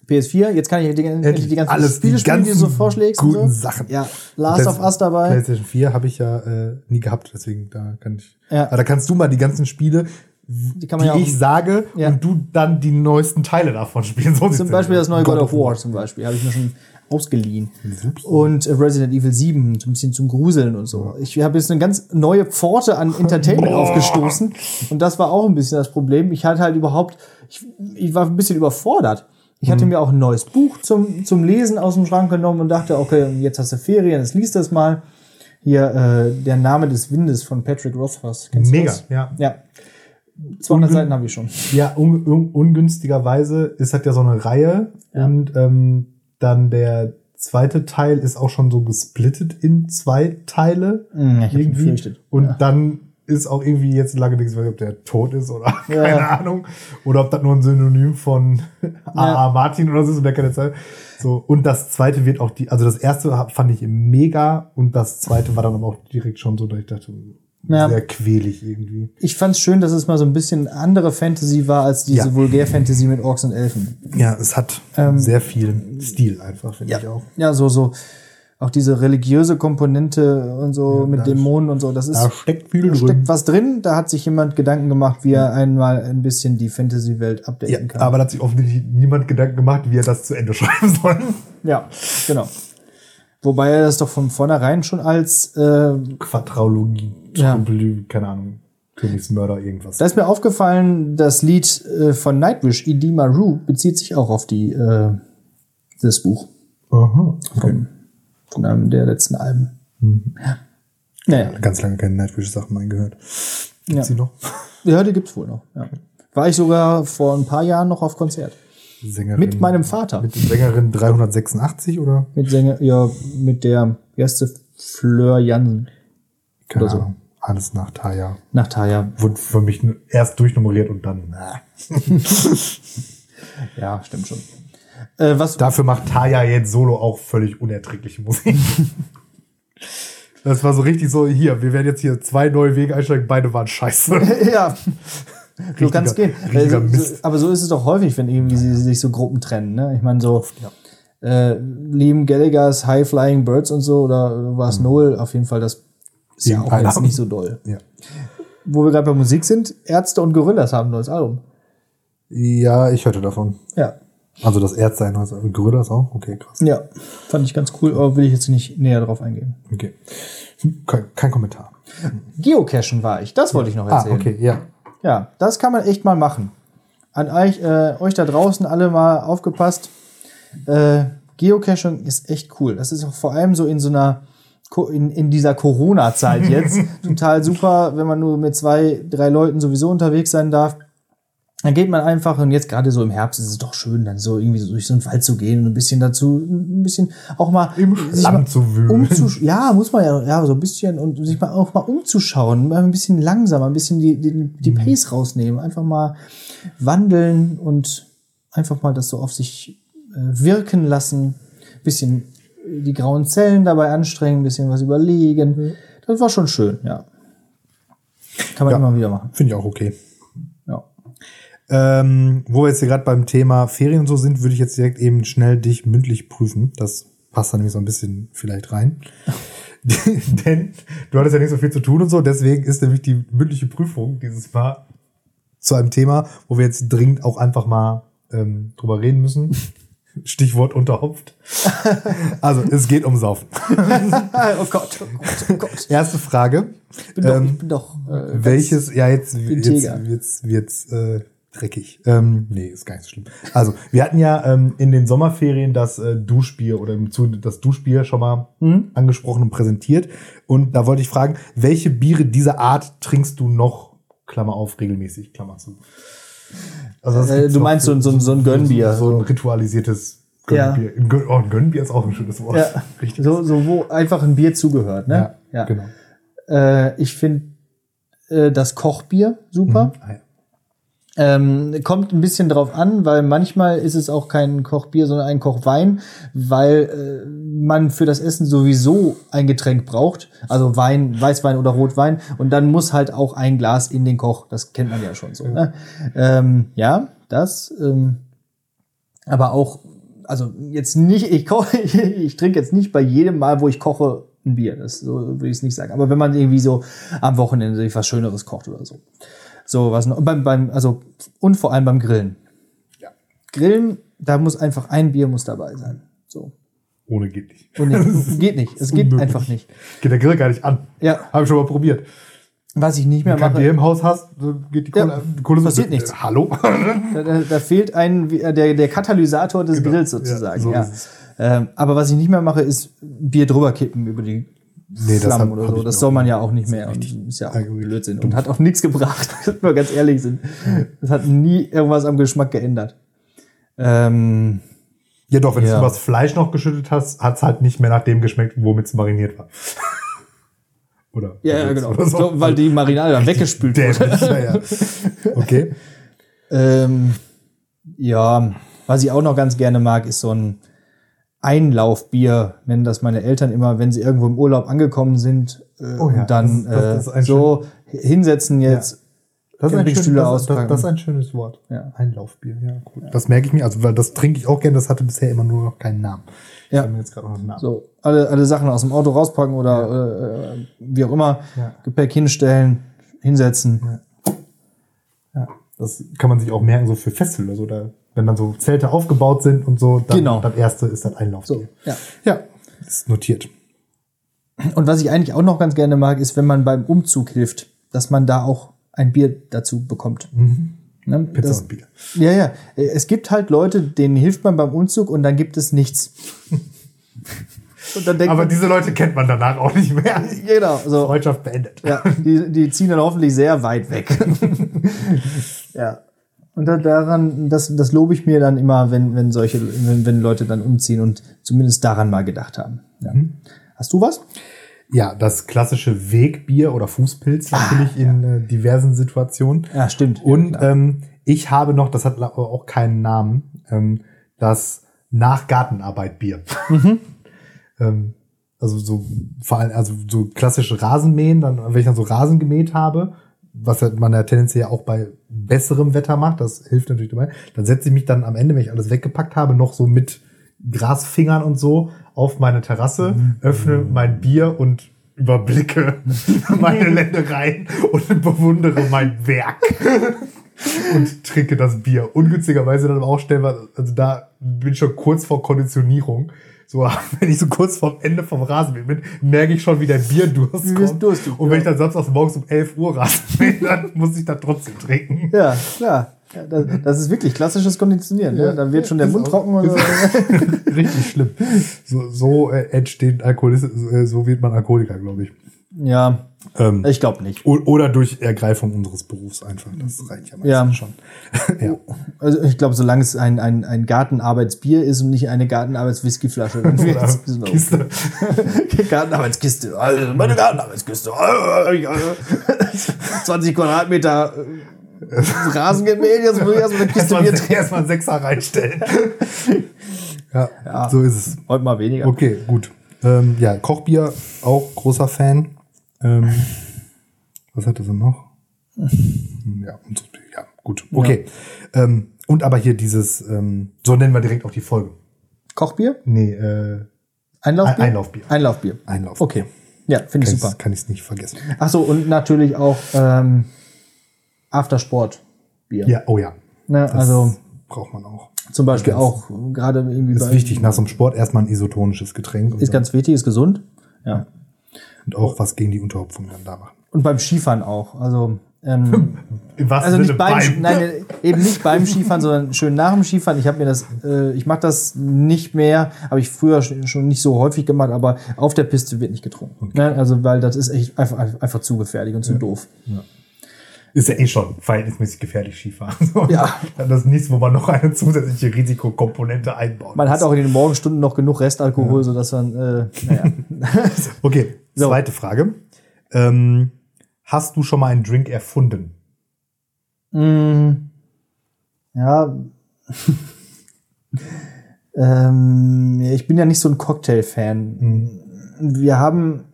A: PS4, jetzt kann ich die,
B: Endlich die ganzen alles,
A: Spiele spielen, die du so vorschlägst.
B: Guten so. Sachen.
A: Ja, Last of Us dabei.
B: PlayStation 4 habe ich ja äh, nie gehabt, deswegen da kann ich. Ja. Aber da kannst du mal die ganzen Spiele, die, die ja ich sage, ja. und du dann die neuesten Teile davon spielen.
A: So zum Beispiel das neue God, God of War, War zum Beispiel, habe ich mir schon ausgeliehen. Super. Und Resident Evil 7, so ein bisschen zum Gruseln und so. Ich habe jetzt eine ganz neue Pforte an Entertainment Boah. aufgestoßen. Und das war auch ein bisschen das Problem. Ich hatte halt überhaupt, ich, ich war ein bisschen überfordert. Ich hatte mhm. mir auch ein neues Buch zum, zum Lesen aus dem Schrank genommen und dachte, okay, jetzt hast du Ferien, jetzt liest das mal. Hier, äh, der Name des Windes von Patrick Rothfuss.
B: Kennst Mega, ja.
A: Ja. 200 Ungün Seiten habe ich schon.
B: Ja, un un ungünstigerweise ist halt ja so eine Reihe ja. und ähm, dann der zweite Teil ist auch schon so gesplittet in zwei Teile.
A: Mhm, ich irgendwie.
B: Und ja. dann ist auch irgendwie jetzt lange nichts, ob der tot ist oder (laughs) ja. keine Ahnung. Oder ob das nur ein Synonym von (laughs) A.A. Ja. Martin oder so ist und der keine Zeit. So, und das zweite wird auch die, also das erste fand ich mega und das zweite war dann aber auch direkt schon so, dass ich dachte, ja. sehr quälig irgendwie.
A: Ich fand's schön, dass es mal so ein bisschen andere Fantasy war als diese ja. Vulgär-Fantasy mit Orks und Elfen.
B: Ja, es hat ähm, sehr viel Stil einfach, finde
A: ja.
B: ich auch.
A: Ja, so, so auch diese religiöse Komponente und so ja, mit Dämonen und so, das ist.
B: Da steckt viel
A: da drin. steckt was drin. Da hat sich jemand Gedanken gemacht, wie er einmal ein bisschen die Fantasy-Welt updaten ja, kann.
B: Aber da hat sich offensichtlich niemand Gedanken gemacht, wie er das zu Ende (laughs) schreiben soll.
A: Ja, genau. Wobei er das doch von vornherein schon als äh,
B: Quadraologie, ja. keine Ahnung, Königsmörder, irgendwas.
A: Da ist mir aufgefallen, das Lied äh, von Nightwish, Idima Rue, bezieht sich auch auf die äh, das Buch.
B: Aha.
A: Okay von einem der letzten Alben.
B: Mhm. Ja. Naja. Ganz lange keine Nightwish-Sachen mehr gehört. Gibt's ja. die noch?
A: Ja, die gibt's wohl noch. Ja. War ich sogar vor ein paar Jahren noch auf Konzert.
B: Sängerin,
A: mit meinem Vater.
B: Mit Sängerin 386 oder?
A: Mit Sänger, ja, mit der erste Fleur Jansen.
B: Keine oder Ahnung. So. Alles nach Taya.
A: Nach Taya.
B: Wurde für mich erst durchnummeriert und dann. Na. (laughs)
A: ja, stimmt schon.
B: Äh, was Dafür macht Taya jetzt solo auch völlig unerträgliche Musik. (laughs) das war so richtig so, hier, wir werden jetzt hier zwei neue Wege einsteigen, beide waren scheiße. (laughs)
A: ja. so kann es gehen. Also, so, aber so ist es doch häufig, wenn irgendwie sie sich so Gruppen trennen. Ne? Ich meine, so ja. äh, Liam Gallagher's High Flying Birds und so, oder war es mhm. Noel, auf jeden Fall, das ist ja auch jetzt nicht so doll.
B: Ja.
A: Wo wir gerade bei Musik sind, Ärzte und Gorillas haben ein neues Album.
B: Ja, ich hörte davon.
A: Ja,
B: also das Ärzte ein also Gorillas auch? Okay, krass.
A: Ja, fand ich ganz cool, aber will ich jetzt nicht näher drauf eingehen.
B: Okay. Kein, kein Kommentar.
A: Geocachen war ich, das wollte ich noch ah, erzählen.
B: Ah, okay, ja.
A: Ja, das kann man echt mal machen. An euch, äh, euch da draußen alle mal aufgepasst. Äh, Geocaching ist echt cool. Das ist auch vor allem so in so einer in, in dieser Corona-Zeit jetzt (laughs) total super, wenn man nur mit zwei, drei Leuten sowieso unterwegs sein darf dann geht man einfach, und jetzt gerade so im Herbst ist es doch schön, dann so irgendwie so durch so einen Wald zu gehen und ein bisschen dazu, ein bisschen auch mal
B: im Schlamm zu wühlen.
A: ja, muss man ja, ja, so ein bisschen und sich mal auch mal umzuschauen, mal ein bisschen langsamer, ein bisschen die, die, die mhm. Pace rausnehmen, einfach mal wandeln und einfach mal das so auf sich äh, wirken lassen, bisschen die grauen Zellen dabei anstrengen, ein bisschen was überlegen. Mhm. Das war schon schön, ja. Kann man ja, immer wieder machen.
B: Finde ich auch okay. Ähm, wo wir jetzt hier gerade beim Thema Ferien und so sind, würde ich jetzt direkt eben schnell dich mündlich prüfen. Das passt da nämlich so ein bisschen vielleicht rein. (laughs) (laughs) Denn du hattest ja nicht so viel zu tun und so, deswegen ist nämlich die mündliche Prüfung dieses Mal zu einem Thema, wo wir jetzt dringend auch einfach mal ähm, drüber reden müssen. (laughs) Stichwort unterhopft. Also, es geht um Saufen. oh Gott, oh Gott, oh Gott. Erste Frage.
A: Ich bin doch, ähm, ich bin doch
B: äh, welches, ja, jetzt, jetzt, jetzt, jetzt, äh, dreckig. Ähm, nee, ist gar nicht so schlimm. Also, wir hatten ja ähm, in den Sommerferien das äh, Duschbier oder das Duschbier schon mal mhm. angesprochen und präsentiert. Und da wollte ich fragen, welche Biere dieser Art trinkst du noch, Klammer auf, regelmäßig, Klammer zu?
A: Also äh, du meinst so, so, so ein Gönnbier.
B: So, so ein ritualisiertes Gönnbier. Ja. Oh, ein Gönnbier ist auch ein schönes Wort.
A: Ja. Richtig. So, so, wo einfach ein Bier zugehört, ne?
B: Ja, ja. genau.
A: Äh, ich finde äh, das Kochbier super. Mhm. Ähm, kommt ein bisschen drauf an, weil manchmal ist es auch kein Kochbier, sondern ein Kochwein, weil äh, man für das Essen sowieso ein Getränk braucht, also Wein, Weißwein oder Rotwein, und dann muss halt auch ein Glas in den Koch. Das kennt man ja schon so. Ne? Ähm, ja, das. Ähm, aber auch, also jetzt nicht, ich koche, (laughs) ich trinke jetzt nicht bei jedem Mal, wo ich koche, ein Bier. Das so würde ich es nicht sagen. Aber wenn man irgendwie so am Wochenende sich was Schöneres kocht oder so. So was noch. Beim, beim, also, und vor allem beim Grillen. Ja. Grillen, da muss einfach ein Bier muss dabei sein. So.
B: Ohne geht nicht.
A: Ohne, (laughs) geht nicht. Es geht unmöglich. einfach nicht.
B: Geht der Grill gar nicht an.
A: Ja.
B: Habe ich schon mal probiert.
A: Was ich nicht mehr
B: Wenn mache. Wenn du im Haus hast, geht die Kohle. Ja,
A: die Kohle passiert nichts.
B: Äh, hallo?
A: Da, da, da, fehlt ein, der, der Katalysator des genau. Grills sozusagen. Ja, so ja. Ähm, aber was ich nicht mehr mache, ist Bier drüber kippen über die nee, Flammen hab, oder so. Das soll man ja auch nicht mehr. Und ist ja auch Blödsinn. Und hat auch nichts gebracht, (laughs) wenn wir ganz ehrlich sind. Das hat nie irgendwas am Geschmack geändert. Ähm,
B: ja doch, wenn ja. du übers Fleisch noch geschüttet hast, hat's halt nicht mehr nach dem geschmeckt, womit es mariniert war. (laughs) oder?
A: Ja, ja genau. So. Glaub, weil die Marinade dann (laughs) weggespült wurde. ja, ja.
B: Okay.
A: ähm, ja, was ich auch noch ganz gerne mag, ist so ein Einlaufbier, nennen das meine Eltern immer, wenn sie irgendwo im Urlaub angekommen sind äh, oh ja, und dann das, das äh, so hinsetzen jetzt. Ja.
B: Das ist, ein schön, das, das, ist ein schönes Wort. Ja. Einlaufbier, ja, cool. Ja. Das merke ich mir, also weil das trinke ich auch gerne, das hatte bisher immer nur noch keinen Namen.
A: Ich ja. jetzt gerade noch einen Namen. So, alle, alle Sachen aus dem Auto rauspacken oder ja. äh, wie auch immer. Gepäck hinstellen, hinsetzen.
B: Ja. Das kann man sich auch merken, so für Festival oder so. Da wenn dann so Zelte aufgebaut sind und so, dann
A: genau.
B: das erste ist das Einlaufbier.
A: So, ja.
B: ja, ist notiert.
A: Und was ich eigentlich auch noch ganz gerne mag, ist, wenn man beim Umzug hilft, dass man da auch ein Bier dazu bekommt. Mhm.
B: Ne? Pizza das, und Bier.
A: Ja, ja. Es gibt halt Leute, denen hilft man beim Umzug und dann gibt es nichts. (laughs)
B: Aber man, diese Leute kennt man danach auch nicht mehr. (laughs)
A: Genau. So.
B: Freundschaft beendet.
A: Ja, die, die ziehen dann hoffentlich sehr weit weg. (laughs) ja. Und da, daran, das, das lobe ich mir dann immer, wenn, wenn solche, wenn, wenn Leute dann umziehen und zumindest daran mal gedacht haben. Ja. Mhm. Hast du was?
B: Ja, das klassische Wegbier oder Fußpilz ah, natürlich ah, ja. in äh, diversen Situationen.
A: Ja, stimmt.
B: Und ja, ähm, ich habe noch, das hat auch keinen Namen, ähm, das Nachgartenarbeit-Bier. Mhm. (laughs) ähm, also so vor allem, also so klassische Rasenmähen, dann, wenn ich dann so Rasen gemäht habe, was man ja tendenziell auch bei besserem Wetter macht, das hilft natürlich dabei, dann setze ich mich dann am Ende, wenn ich alles weggepackt habe, noch so mit Grasfingern und so auf meine Terrasse, mhm. öffne mein Bier und überblicke (laughs) meine Ländereien und bewundere mein Werk. (laughs) und trinke das Bier. Ungünstigerweise dann auch stellenweise, also da bin ich schon kurz vor Konditionierung so, (laughs) wenn ich so kurz vorm Ende vom Rasenmähen bin, merke ich schon, wie der Bierdurst kommt. Durst, und wenn ich dann samstags morgens um 11 Uhr Rasenmähen, (laughs) dann muss ich da trotzdem trinken.
A: Ja, klar. Ja, das, das, ist wirklich klassisches Konditionieren. Ja, ne? Dann wird schon der Mund trocken. Oder (laughs)
B: richtig schlimm. So, so äh, entsteht Alkoholismus, äh, so wird man Alkoholiker, glaube ich.
A: Ja, Ähm, ich glaube nicht.
B: Oder durch Ergreifung unseres Berufs einfach. Das reicht ja meistens ja. schon. (laughs)
A: ja. Also ich glaube, solange es ein, ein, ein Gartenarbeitsbier ist und nicht eine Gartenarbeitswhiskyflasche. (laughs) Kiste. (laughs) Gartenarbeitskiste. Also meine Gartenarbeitskiste. 20 Quadratmeter äh, Rasengemälde. Jetzt muss ich erstmal eine Kiste
B: Bier trinken. Erstmal einen Sechser reinstellen. ja, ja, so ist es.
A: Heute mal weniger.
B: Okay, gut. Ähm, ja, Kochbier, auch großer Fan. Ähm, was hatte sie noch? ja, und ja, gut. Okay. Ja. Ähm, und aber hier dieses, ähm, so nennen wir direkt auch die Folge.
A: Kochbier?
B: Nee, äh,
A: Einlaufbier?
B: Einlaufbier.
A: Einlaufbier.
B: Einlaufbier.
A: Okay. Ja, finde ich super.
B: Kann ich es nicht vergessen.
A: Ach so, und natürlich auch ähm, Aftersport-Bier.
B: Ja, oh ja.
A: Ne, also
B: braucht man auch.
A: Zum Beispiel auch gerade irgendwie.
B: Ist wichtig, nach so einem Sport erstmal ein isotonisches Getränk.
A: Ist ganz wichtig, ist gesund. Ja.
B: Und auch was gegen die Unterhopfung dann da machen.
A: Und beim Skifahren auch. Also, ähm, (laughs) was also nicht beim, beim, nein, eben nicht beim Skifahren, sondern schön nach dem Skifahren. Ich habe mir das, äh, ich mache das nicht mehr, habe ich früher schon nicht so häufig gemacht, aber auf der Piste wird nicht getrunken. Okay. Ne? Also, weil das ist echt einfach, einfach zu gefährlich und zu ja. doof. Ja
B: ist ja eh schon verhältnismäßig gefährlich Skifahren. (laughs) So,
A: ja.
B: Das ist nichts, wo man noch eine zusätzliche Risikokomponente einbaut.
A: Man hat auch in den Morgenstunden noch genug Restalkohol, ja. sodass man, äh, naja. (laughs)
B: okay, so. zweite Frage. Ähm, hast du schon mal einen Drink erfunden?
A: Mm, ja. (laughs) ähm, ich bin ja nicht so ein Cocktail-Fan. Mhm. Wir haben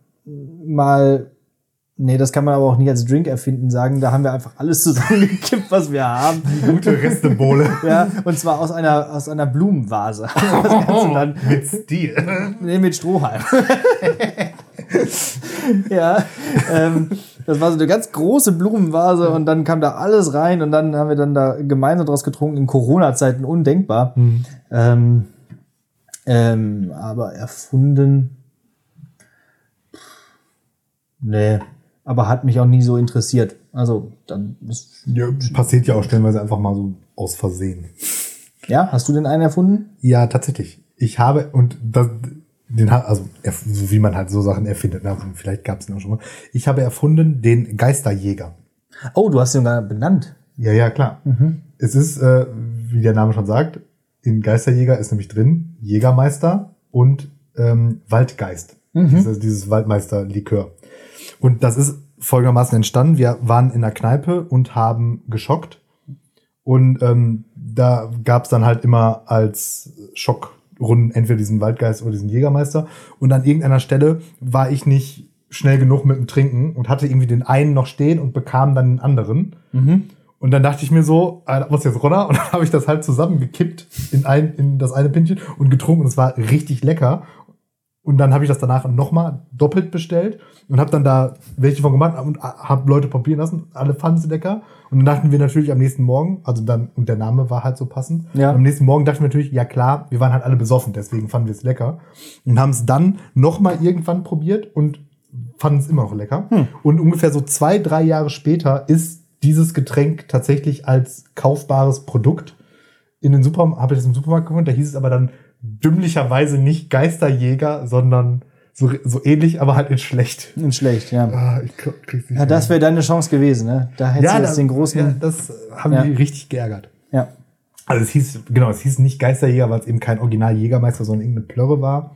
A: mal Nee, das kann man aber auch nicht als Drink erfinden sagen. Da haben wir einfach alles (laughs) zusammengekippt, was wir haben.
B: Gute Restebowle. (laughs)
A: ja, und zwar aus einer, aus einer Blumenvase.
B: Mit Stil.
A: Nee, mit Strohhalm. (laughs) ja, ähm, das war so eine ganz große Blumenvase und dann kam da alles rein und dann haben wir dann da gemeinsam draus getrunken. In Corona-Zeiten undenkbar. Mhm. Ähm, ähm, aber erfunden. Nee aber hat mich auch nie so interessiert. Also dann
B: ist ja, passiert ja auch stellenweise einfach mal so aus Versehen.
A: Ja, hast du denn einen erfunden?
B: Ja, tatsächlich. Ich habe und das, den also so wie man halt so Sachen erfindet. Also vielleicht gab es ihn auch schon mal. Ich habe erfunden den Geisterjäger.
A: Oh, du hast ihn gar benannt.
B: Ja, ja, klar. Mhm. Es ist, äh, wie der Name schon sagt, in Geisterjäger ist nämlich drin Jägermeister und ähm, Waldgeist. Mhm. Dieses, dieses Waldmeister-Likör. Und das ist folgendermaßen entstanden. Wir waren in der Kneipe und haben geschockt. Und ähm, da gab es dann halt immer als Schockrunden entweder diesen Waldgeist oder diesen Jägermeister. Und an irgendeiner Stelle war ich nicht schnell genug mit dem Trinken und hatte irgendwie den einen noch stehen und bekam dann den anderen. Mhm. Und dann dachte ich mir so, äh, muss jetzt runter. Und dann (laughs) habe ich das halt zusammengekippt in, ein, in das eine Pintchen und getrunken. Und es war richtig lecker. Und dann habe ich das danach nochmal doppelt bestellt und habe dann da welche von gemacht und habe Leute probieren lassen. Alle fanden sie lecker. Und dann dachten wir natürlich am nächsten Morgen, also dann, und der Name war halt so passend. Ja. Am nächsten Morgen dachten wir natürlich, ja klar, wir waren halt alle besoffen, deswegen fanden wir es lecker. Und haben es dann nochmal irgendwann probiert und fanden es immer noch lecker. Hm. Und ungefähr so zwei, drei Jahre später ist dieses Getränk tatsächlich als kaufbares Produkt in den Supermarkt, habe ich das im Supermarkt gefunden, da hieß es aber dann dümmlicherweise nicht Geisterjäger, sondern so, so ähnlich, aber halt in schlecht.
A: In schlecht, ja. Ah, ich krieg's nicht ja, das wäre deine Chance gewesen, ne? Da hättest ja, du jetzt den großen. Ja,
B: das haben ja. die richtig geärgert.
A: Ja.
B: Also es hieß, genau, es hieß nicht Geisterjäger, weil es eben kein Original Jägermeister, sondern irgendeine Plörre war.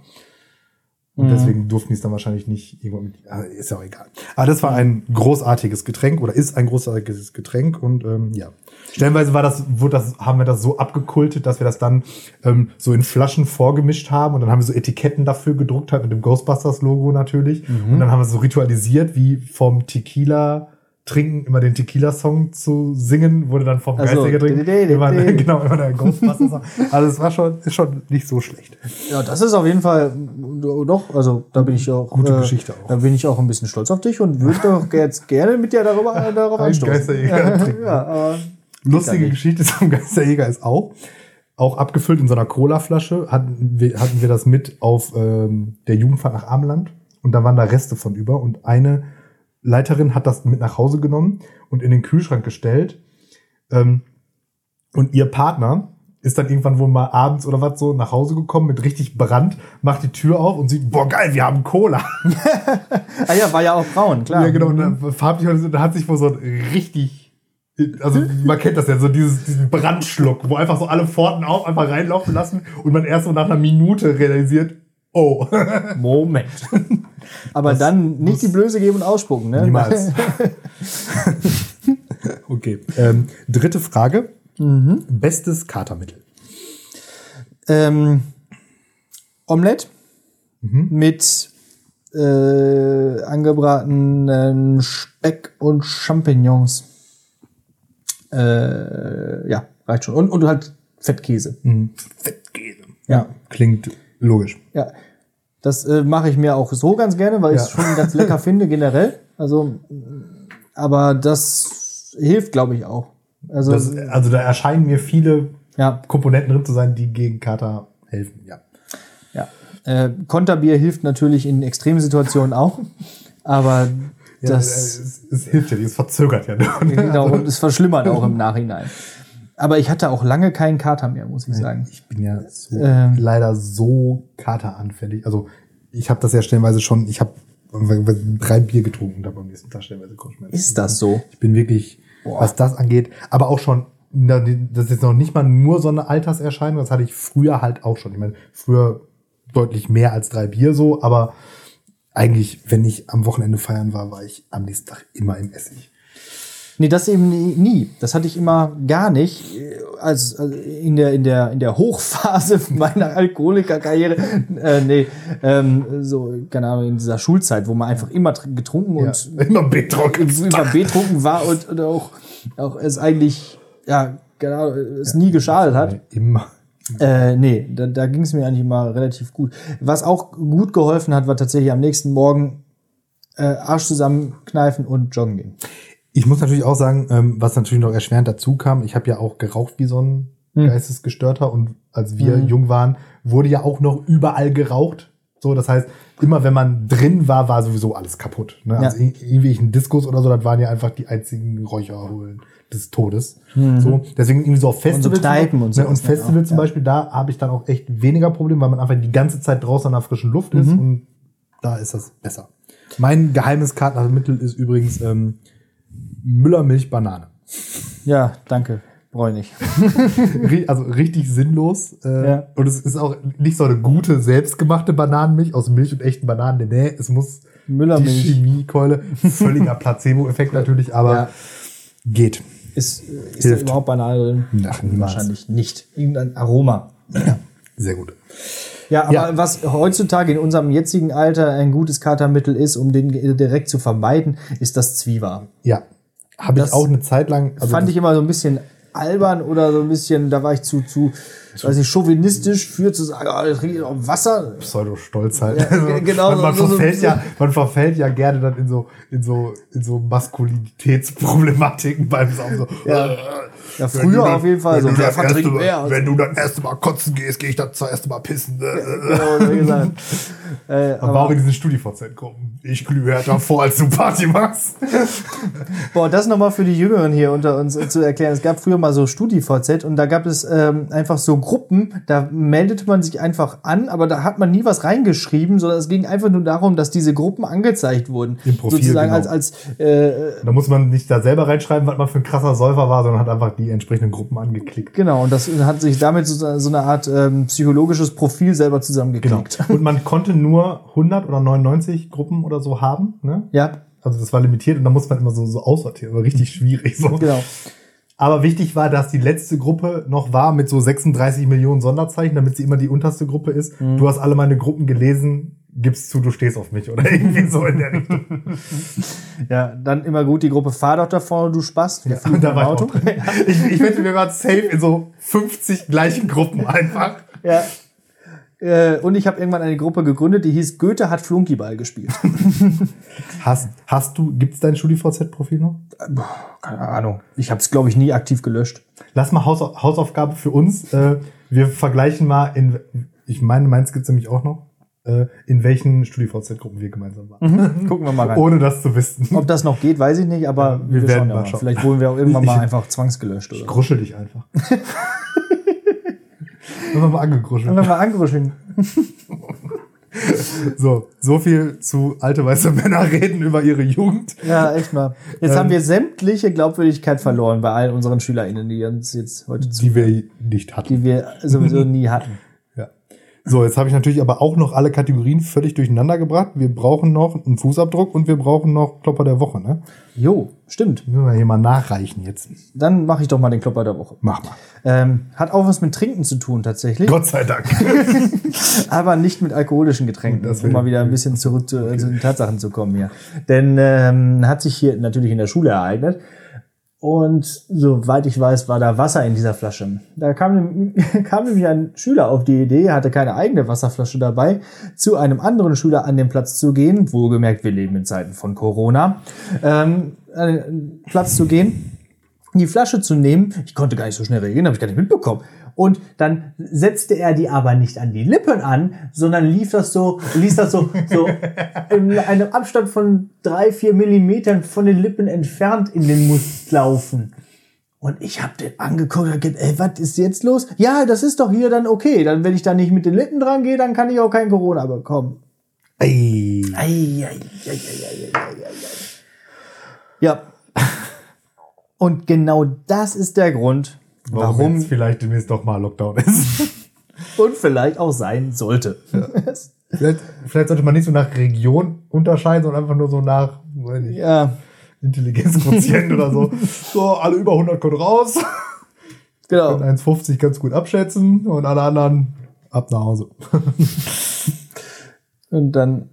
B: Und mhm. deswegen durften die es dann wahrscheinlich nicht irgendwo mit. Ah, ist ja auch egal. Aber das war ein großartiges Getränk oder ist ein großartiges Getränk und ähm, ja. Stellenweise war das, wurde das, haben wir das so abgekultet, dass wir das dann ähm, so in Flaschen vorgemischt haben und dann haben wir so Etiketten dafür gedruckt, halt mit dem Ghostbusters-Logo natürlich. Mhm. Und dann haben wir so ritualisiert, wie vom Tequila trinken, immer den Tequila-Song zu singen, wurde dann vom also, Geistiger trinken. Immer, genau, immer der Ghostbusters-Song. (laughs) also es war schon, ist schon nicht so schlecht.
A: Ja, das ist auf jeden Fall doch, also da bin ich auch.
B: Gute äh, Geschichte auch.
A: Da bin ich auch ein bisschen stolz auf dich und würde doch jetzt gerne mit dir darüber, (laughs) darauf ein. Geisterjäger (laughs)
B: ja, aber Lustige Geschichte zum Geisterjäger ist auch, auch abgefüllt in so einer Cola-Flasche hatten wir, hatten wir das mit auf ähm, der Jugendfahrt nach Armland und da waren da Reste von über und eine Leiterin hat das mit nach Hause genommen und in den Kühlschrank gestellt ähm, und ihr Partner ist dann irgendwann wohl mal abends oder was so nach Hause gekommen mit richtig Brand, macht die Tür auf und sieht, boah geil, wir haben Cola. (laughs)
A: ah ja, war ja auch braun, klar.
B: Ja, genau. Und dann, farblich, da hat sich wohl so ein richtig, also man kennt das ja, so dieses, diesen Brandschluck, wo einfach so alle Pforten auf, einfach reinlaufen lassen und man erst so nach einer Minute realisiert, oh. (laughs)
A: Moment. Aber das dann nicht die Blöße geben und ausspucken, ne?
B: Niemals. (laughs) okay. Ähm, dritte Frage. Mhm. Bestes Katermittel.
A: Ähm, Omelette mhm. mit äh, angebratenen Speck und Champignons. Äh, ja, reicht schon. Und, und halt Fettkäse.
B: Mhm. Fettkäse. Ja. Klingt logisch.
A: Ja. Das äh, mache ich mir auch so ganz gerne, weil ja. ich es schon ganz lecker (laughs) finde, generell. Also, aber das hilft, glaube ich, auch.
B: Also, das, also da erscheinen mir viele ja. Komponenten drin zu sein, die gegen Kater helfen, ja.
A: Ja. Äh, Konterbier hilft natürlich in Extremsituationen auch, aber ja, das.
B: Es, es, hilft ja, es verzögert ja. Nur,
A: ne? Genau, und es verschlimmert auch im (laughs) Nachhinein. Aber ich hatte auch lange keinen Kater mehr, muss ich sagen.
B: Ich bin ja so, ähm, leider so kateranfällig. Also ich habe das ja stellenweise schon, ich habe drei Bier getrunken und habe am nächsten Tag stellenweise
A: Kopfschmerzen. Ist das so?
B: Ich bin wirklich Boah. was das angeht. Aber auch schon, das ist jetzt noch nicht mal nur so eine Alterserscheinung, das hatte ich früher halt auch schon. Ich meine, früher deutlich mehr als drei Bier so, aber eigentlich, wenn ich am Wochenende feiern war, war ich am nächsten Tag immer im Essig.
A: Nee, das eben nie. Das hatte ich immer gar nicht. Als, also in der in der in der Hochphase (laughs) meiner Alkoholikerkarriere, äh, nee, ähm, so keine Ahnung in dieser Schulzeit, wo man einfach immer getrunken ja, und
B: immer betrunken, (laughs)
A: immer betrunken war und, und auch auch es eigentlich ja genau es ja, nie geschadet hat.
B: Immer.
A: Äh, nee, da, da ging es mir eigentlich immer relativ gut. Was auch gut geholfen hat, war tatsächlich am nächsten Morgen äh, Arsch zusammenkneifen und joggen gehen.
B: Ich muss natürlich auch sagen, ähm, was natürlich noch erschwerend dazu kam, ich habe ja auch geraucht wie so ein hm. Geistesgestörter und als wir mhm. jung waren, wurde ja auch noch überall geraucht. So, das heißt, immer wenn man drin war, war sowieso alles kaputt. Ne? Ja. Also irgendwie ein Diskus oder so, das waren ja einfach die einzigen Räucherholen des Todes. Mhm. So, deswegen irgendwie so auf Festivals. Und, so und, so ne? und Festivals zum Beispiel, da habe ich dann auch echt weniger Probleme, weil man einfach die ganze Zeit draußen an der frischen Luft ist mhm. und da ist das besser. Mein geheimes Kartenmittel ist übrigens ähm, Müllermilch Banane.
A: Ja, danke. Bräunig. (laughs)
B: also richtig sinnlos. Äh, ja. Und es ist auch nicht so eine gute, selbstgemachte Bananenmilch aus Milch und echten Bananen. Nee, es muss
A: Müllermilch.
B: die Chemiekeule. Völliger Placebo-Effekt natürlich, aber ja. geht.
A: Ist, ist da überhaupt Banane drin?
B: Ach,
A: Wahrscheinlich nicht. Irgendein Aroma.
B: Ja, sehr gut.
A: Ja, aber ja. was heutzutage in unserem jetzigen Alter ein gutes Katermittel ist, um den direkt zu vermeiden, ist das Zwieber.
B: Ja, habe ich auch eine Zeit lang.
A: Also fand ich immer so ein bisschen albern oder so ein bisschen, da war ich zu, zu, weiß ich, chauvinistisch für zu sagen, oh, ich trinke noch Wasser.
B: Pseudo-Stolz halt. Ja, genau. man, man so, verfällt so, ja, man verfällt ja gerne dann in so, in so, in so Maskulinitätsproblematiken beim Saufen. So,
A: ja. Äh, ja, früher dann, auf jeden Fall.
B: So, wer vertrinkt mehr? Wenn du dann erste Mal kotzen gehst, gehe ich dann zuerst Mal pissen. Ne? Ja, genau, wie gesagt. (laughs) äh, aber auch in diesen StudiVZ-Gruppen. Ich glühe härter vor, als du Party machst. (laughs)
A: Boah, das nochmal für die Jüngeren hier unter uns zu erklären. Es gab früher mal so StudiVZ und da gab es ähm, einfach so Gruppen, da meldete man sich einfach an, aber da hat man nie was reingeschrieben, sondern es ging einfach nur darum, dass diese Gruppen angezeigt wurden.
B: Im Profil,
A: Sozusagen genau. als, als äh,
B: Da muss man nicht da selber reinschreiben, was man für ein krasser Säufer war, sondern hat einfach die entsprechenden Gruppen angeklickt.
A: Genau, und das hat sich damit so, so eine Art ähm, psychologisches Profil selber zusammengeklickt.
B: Genau. Und man konnte nur 100 oder 99 Gruppen oder so haben. Ne?
A: Ja.
B: Also das war limitiert und da muss man immer so, so aussortieren. War richtig schwierig. So.
A: Genau.
B: Aber wichtig war, dass die letzte Gruppe noch war mit so 36 Millionen Sonderzeichen, damit sie immer die unterste Gruppe ist. Mhm. Du hast alle meine Gruppen gelesen, gibst zu, du stehst auf mich oder (laughs) irgendwie so in der Richtung. (laughs)
A: ja, dann immer gut die Gruppe, fahr doch da vorne, du Spaß.
B: Ja, da war Auto. Ich, ich wette mir gerade safe in so 50 gleichen Gruppen (laughs) einfach.
A: Ja. Äh, und ich habe irgendwann eine Gruppe gegründet, die hieß Goethe hat Flunkyball gespielt.
B: hast, hast du, gibt's dein StudiVZ-Profil noch?
A: Keine Ahnung. Ich habe es, glaube ich, nie aktiv gelöscht.
B: Lass mal Haus, Hausaufgabe für uns. Äh, wir vergleichen mal in, ich meine, meins gibt's nämlich auch noch in welchen StudiVZ-Gruppen wir gemeinsam waren.
A: Mhm. (laughs) Gucken wir mal rein.
B: Ohne das zu wissen.
A: Ob das noch geht, weiß ich nicht, aber
B: wir, wir werden mal
A: schauen. Vielleicht wurden wir auch irgendwann ich, (laughs) mal einfach zwangsgelöscht.
B: Oder? Ich gruschel dich einfach. (laughs) Einfach mal angekruschelt.
A: Einfach mal angekruschelt.
B: So, so viel zu alte weiße Männer reden über ihre Jugend.
A: Ja, echt mal. Jetzt ähm, haben wir sämtliche Glaubwürdigkeit verloren bei all unseren SchülerInnen, die uns jetzt heute
B: zu. Die wir nicht hatten.
A: Die wir sowieso nie hatten.
B: So, jetzt habe ich natürlich aber auch noch alle Kategorien völlig durcheinander gebracht. Wir brauchen noch einen Fußabdruck und wir brauchen noch Klopper der Woche, ne?
A: Jo, stimmt.
B: Müssen wir hier mal nachreichen jetzt.
A: Dann mache ich doch mal den Klopper der Woche.
B: Mach mal.
A: Ähm, hat auch was mit Trinken zu tun, tatsächlich.
B: Gott sei Dank. (laughs)
A: aber nicht mit alkoholischen Getränken, um mal wieder ein bisschen zurück zu, zu den Tatsachen zu kommen hier. Denn ähm, hat sich hier natürlich in der Schule ereignet. Und soweit ich weiß, war da Wasser in dieser Flasche. Da kam, (laughs) kam nämlich ein Schüler auf die Idee, hatte keine eigene Wasserflasche dabei, zu einem anderen Schüler an den Platz zu gehen. Wohlgemerkt, wir leben in Zeiten von Corona. Ähm, an den Platz zu gehen, die Flasche zu nehmen. Ich konnte gar nicht so schnell reagieren, habe ich gar nicht mitbekommen. Und dann setzte er die aber nicht an die Lippen an, sondern lief das so, ließ das so, so in einem Abstand von drei, vier Millimetern von den Lippen entfernt in den Mund laufen. Und ich habe den angeguckt und gesagt, ey, was ist jetzt los? Ja, das ist doch hier dann okay. Dann, wenn ich da nicht mit den Lippen dran gehe, dann kann ich auch kein Corona bekommen.
B: Ei.
A: Ei, ei, ei, ei, ei, ei, ei, ei. Ja. Und genau das ist der Grund,
B: warum, warum vielleicht demnächst doch mal Lockdown ist. (laughs)
A: Und vielleicht auch sein sollte. Ja.
B: vielleicht, vielleicht, sollte man nicht so nach Region unterscheiden, sondern einfach nur so nach nicht,
A: ja.
B: Intelligenzquotient oder so. (laughs) So, alle über 100 können raus.
A: Genau.
B: Können 1,50 ganz gut abschätzen und alle anderen ab nach Hause. (laughs)
A: und dann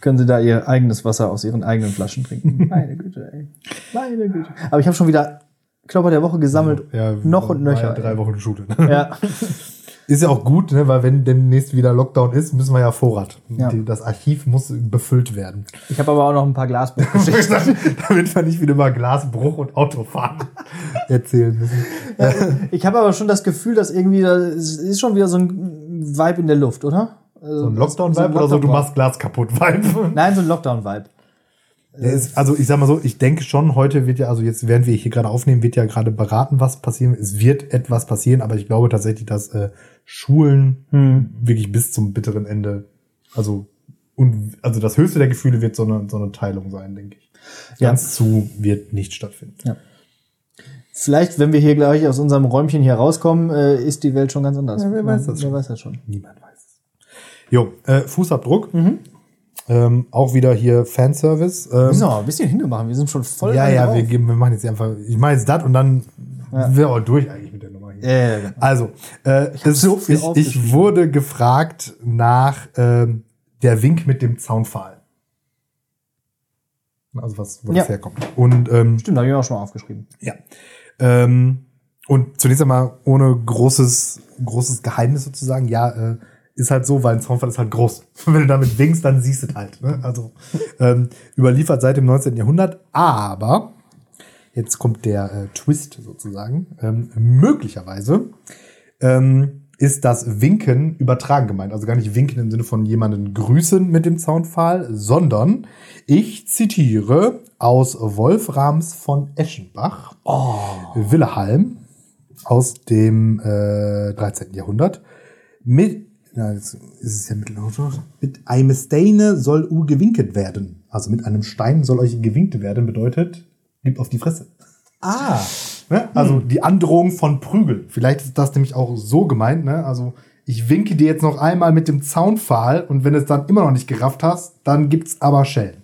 A: können sie da ihr eigenes Wasser aus ihren eigenen Flaschen trinken. Meine Güte, ey. Meine Güte. Aber ich habe schon wieder Klopper der Woche gesammelt.
B: Ja,
A: noch und nöcher. Ja
B: drei Wochen Schule. (laughs)
A: Ja. (laughs)
B: Ist ja auch gut, ne? weil wenn demnächst wieder Lockdown ist, müssen wir ja Vorrat. Ja. Das Archiv muss befüllt werden.
A: Ich habe aber auch noch ein paar Glasbruchgeschichten. (laughs)
B: Damit wir nicht wieder mal Glasbruch und Autofahren erzählen müssen.
A: Ja, ich habe aber schon das Gefühl, dass irgendwie, es ist schon wieder so ein Vibe in der Luft, oder?
B: So ein Lockdown-Vibe so Lockdown oder so, du machst Glas kaputt-Vibe?
A: Nein, so ein Lockdown-Vibe.
B: Ist, also ich sag mal so, ich denke schon, heute wird ja, also jetzt während wir hier gerade aufnehmen, wird ja gerade beraten, was passieren. Es wird etwas passieren, aber ich glaube tatsächlich, dass äh, Schulen hm. wirklich bis zum bitteren Ende, also und also das höchste der Gefühle wird so eine, so eine Teilung sein, denke ich. Ja. Ganz zu wird nicht stattfinden.
A: Ja. Vielleicht, wenn wir hier gleich aus unserem Räumchen hier rauskommen, äh, ist die Welt schon ganz anders.
B: Ja, wer weiß das
A: wer schon. weiß das schon.
B: Niemand weiß es. Jo, äh, Fußabdruck. Mhm. Ähm, auch wieder hier Fanservice. Ähm,
A: wir müssen auch ein bisschen hingemacht. Wir sind schon voll.
B: Ja, ja, wir, geben, wir machen jetzt einfach. Ich mache jetzt das und dann ja. wir auch durch eigentlich mit der Nummer hier.
A: Ja, ja, genau.
B: Also, äh, ich, es, so ich, ich, wurde gefragt nach ähm, der Wink mit dem Zaunpfahl. Also was, wo das herkommt. Und, ähm,
A: Stimmt, habe ich auch schon mal aufgeschrieben.
B: Ja. Ähm, und zunächst einmal ohne großes, großes Geheimnis sozusagen, ja, äh, ist halt so, weil ein Zaunpfahl ist halt groß. (laughs) Wenn du damit winkst, dann siehst du es halt. Ne? Also ähm, überliefert seit dem 19. Jahrhundert. Aber jetzt kommt der äh, Twist sozusagen. Ähm, möglicherweise ähm, ist das Winken übertragen gemeint. Also gar nicht winken im Sinne von jemanden grüßen mit dem Zaunpfahl, sondern ich zitiere aus Wolframs von Eschenbach,
A: oh.
B: Willehalm aus dem äh, 13. Jahrhundert. Mit ja, jetzt ist es ja Mittelalter. Mit einem Steine soll u gewinket werden. Also mit einem Stein soll euch gewinkt werden, bedeutet, gib auf die Fresse.
A: Ah.
B: Ne? Also hm. die Androhung von Prügel. Vielleicht ist das nämlich auch so gemeint, ne? Also ich winke dir jetzt noch einmal mit dem Zaunpfahl und wenn du es dann immer noch nicht gerafft hast, dann gibt's aber Schellen.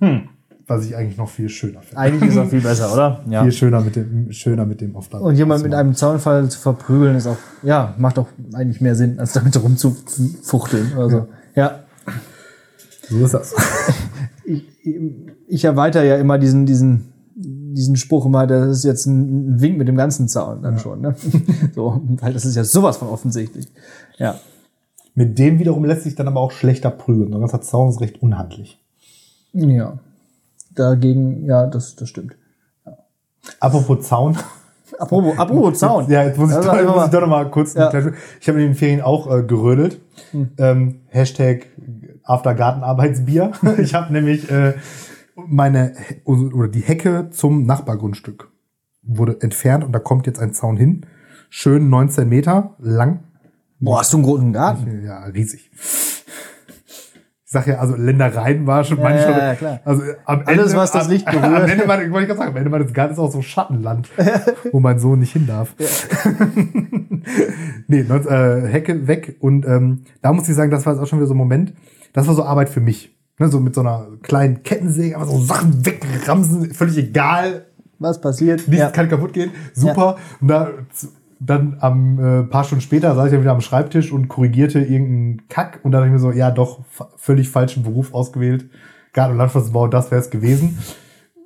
A: Hm
B: was ich eigentlich noch viel schöner finde.
A: Eigentlich ist auch viel besser, oder? (laughs)
B: Ja. Viel schöner mit dem, schöner mit dem Aufladen.
A: Und jemand mit einem Zaunfall zu verprügeln ist auch, ja, macht auch eigentlich mehr Sinn, als damit rumzufuchteln. Also, ja. ja.
B: So ist das. (laughs)
A: ich, ich erweitere ja immer diesen, diesen, diesen Spruch immer, das ist jetzt ein Wink mit dem ganzen Zaun dann ja. schon, ne? (laughs) so, weil das ist ja sowas von offensichtlich. Ja.
B: Mit dem wiederum lässt sich dann aber auch schlechter prügeln. Das hat Zaun ist recht unhandlich.
A: Ja dagegen, ja, das, das stimmt. Ja.
B: Apropos Zaun.
A: Apropos, apropos Zaun.
B: Ja, jetzt muss ich, doch, muss ich doch noch mal kurz. Ja. Ich habe in den Ferien auch äh, gerödelt. Hm. Ähm, Hashtag Aftergartenarbeitsbier. (laughs) ich habe nämlich äh, meine oder die Hecke zum Nachbargrundstück wurde entfernt und da kommt jetzt ein Zaun hin. Schön 19 Meter lang.
A: Boah, hast du einen großen Garten?
B: Ja, riesig. Ich sag ja, also Ländereien war schon manchmal. Ja, ja, klar. Also am
A: Alles, Ende, was das Licht berührt. Am
B: Ende, mein, ich sagen, am Ende meines Gartens ist auch so Schattenland, wo mein Sohn nicht hin darf. Ja. (laughs) nee, äh, Hecke weg. Und ähm, da muss ich sagen, das war jetzt auch schon wieder so ein Moment. Das war so Arbeit für mich. Ne, so mit so einer kleinen Kettensäge, aber so Sachen wegramsen, völlig egal.
A: Was passiert?
B: Nichts ja. kann kaputt gehen. Super. Und da dann am äh, paar Stunden später saß ich dann wieder am Schreibtisch und korrigierte irgendeinen Kack und dann dachte ich mir so, ja doch, völlig falschen Beruf ausgewählt. Garten- und Landschaftsbau, das wäre es gewesen.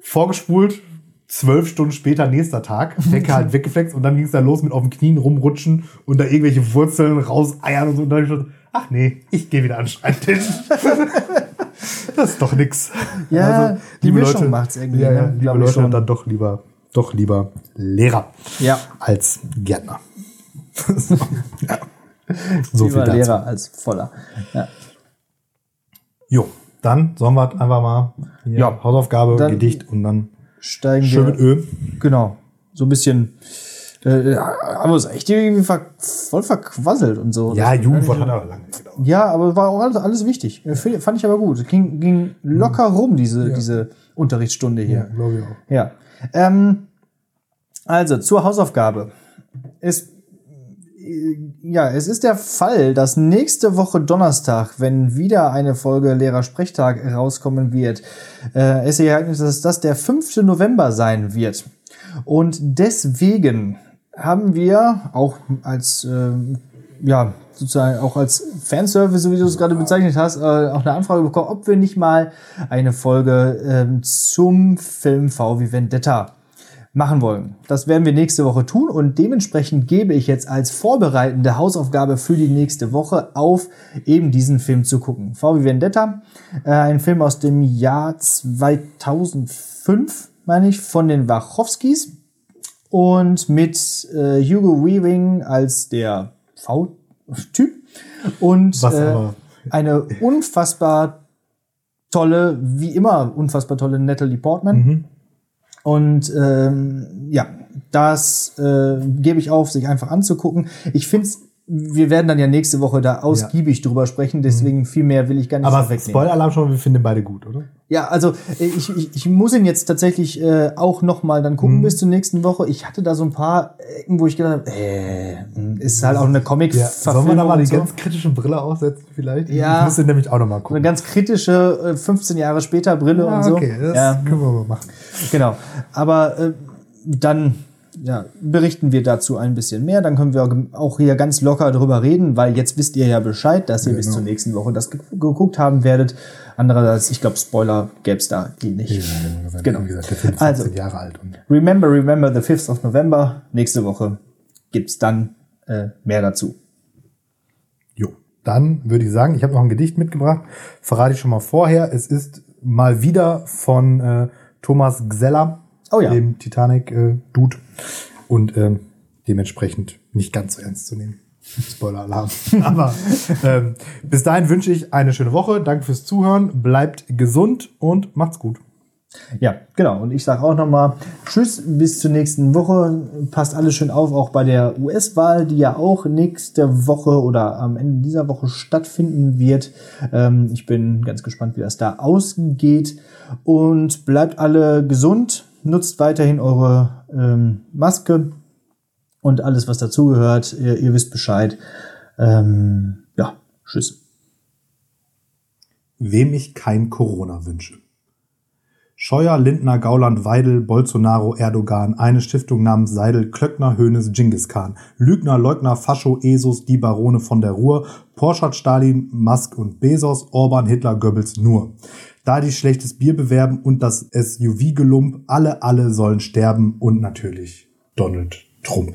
B: Vorgespult, zwölf Stunden später, nächster Tag, Decke halt weggeflext und dann ging es da los mit auf den Knien rumrutschen und da irgendwelche Wurzeln rauseiern und so. Und dann dachte ich so, ach nee, ich gehe wieder an den Schreibtisch. (laughs) das ist doch nix.
A: Ja, also, die Mischung Leute, macht's irgendwie.
B: Ja, ja, ne? liebe Leute, schon. dann doch lieber doch lieber Lehrer
A: ja.
B: als Gärtner. (laughs)
A: ja. So lieber viel dazu. Lehrer als Voller. Ja.
B: Jo, dann sollen wir einfach mal ja. Hausaufgabe, dann Gedicht und dann
A: steigen schön wir. mit Öl. Genau, so ein bisschen. Äh, haben wir uns echt irgendwie ver voll verquasselt und so.
B: Ja, Jugendwort hat aber lange
A: gedauert. Ja, aber war auch alles, alles wichtig. Fand ich aber gut. Ging, ging locker rum, diese, ja. diese Unterrichtsstunde hier. Ja,
B: glaube ich auch.
A: Ja. Ähm, also zur Hausaufgabe. Es, ja, es ist der Fall, dass nächste Woche Donnerstag, wenn wieder eine Folge Lehrersprechtag rauskommen wird, äh, es ereignet, dass das der 5. November sein wird. Und deswegen haben wir auch als äh, ja, sozusagen auch als Fanservice, so wie du es gerade bezeichnet hast, äh, auch eine Anfrage bekommen, ob wir nicht mal eine Folge ähm, zum Film V wie Vendetta machen wollen. Das werden wir nächste Woche tun und dementsprechend gebe ich jetzt als vorbereitende Hausaufgabe für die nächste Woche auf, eben diesen Film zu gucken. V wie Vendetta, äh, ein Film aus dem Jahr 2005, meine ich, von den Wachowskis und mit äh, Hugo Weaving als der V-Typ und äh, eine unfassbar tolle, wie immer unfassbar tolle Natalie Portman. Mhm und ähm, ja, das äh, gebe ich auf, sich einfach anzugucken. Ich finde wir werden dann ja nächste Woche da ausgiebig ja. drüber sprechen, deswegen mhm. viel mehr will ich gar nicht
B: Aber Spoiler-Alarm schon, wir finden beide gut, oder?
A: Ja, also ich, ich, ich muss ihn jetzt tatsächlich äh, auch noch mal dann gucken mhm. bis zur nächsten Woche. Ich hatte da so ein paar Ecken, wo ich gedacht habe, äh, ist halt auch eine comic ja.
B: Sollen wir da mal die so? ganz kritische Brille aufsetzen vielleicht?
A: Ja.
B: Ich müsste nämlich auch noch mal gucken.
A: Eine ganz kritische äh, 15 Jahre später Brille ja, und so.
B: okay, das ja. können wir mal machen.
A: Genau. Aber äh, dann ja, berichten wir dazu ein bisschen mehr. Dann können wir auch hier ganz locker drüber reden, weil jetzt wisst ihr ja Bescheid, dass ihr genau. bis zur nächsten Woche das geguckt haben werdet. Andererseits, ich glaube, Spoiler gäbe es da die nicht. Ja, genau. Wie gesagt, der Film ist also, Jahre alt. Remember, remember the 5th of November. Nächste Woche gibt's dann äh, mehr dazu.
B: Jo, dann würde ich sagen, ich habe noch ein Gedicht mitgebracht. Verrate ich schon mal vorher. Es ist mal wieder von äh, Thomas Gseller
A: oh, ja.
B: dem Titanic-Dude. Äh, und ähm, dementsprechend nicht ganz so ernst zu nehmen. (laughs) Spoiler-Alarm. (laughs) Aber ähm, bis dahin wünsche ich eine schöne Woche. Danke fürs Zuhören. Bleibt gesund und macht's gut.
A: Ja, genau. Und ich sage auch nochmal Tschüss, bis zur nächsten Woche. Passt alles schön auf, auch bei der US-Wahl, die ja auch nächste Woche oder am Ende dieser Woche stattfinden wird. Ähm, ich bin ganz gespannt, wie das da ausgeht. Und bleibt alle gesund nutzt weiterhin eure ähm, Maske und alles, was dazugehört. Ihr, ihr wisst Bescheid. Ähm, ja, tschüss.
B: Wem ich kein Corona wünsche. Scheuer, Lindner, Gauland, Weidel, Bolsonaro, Erdogan, eine Stiftung namens Seidel, Klöckner, Hönes, Genghis Khan, Lügner, Leugner, Fascho, Esus, die Barone von der Ruhr, Porschat, Stalin, Musk und Bezos, Orban, Hitler, Goebbels nur. Da die schlechtes Bier bewerben und das SUV-Gelump, alle, alle sollen sterben und natürlich Donald Trump.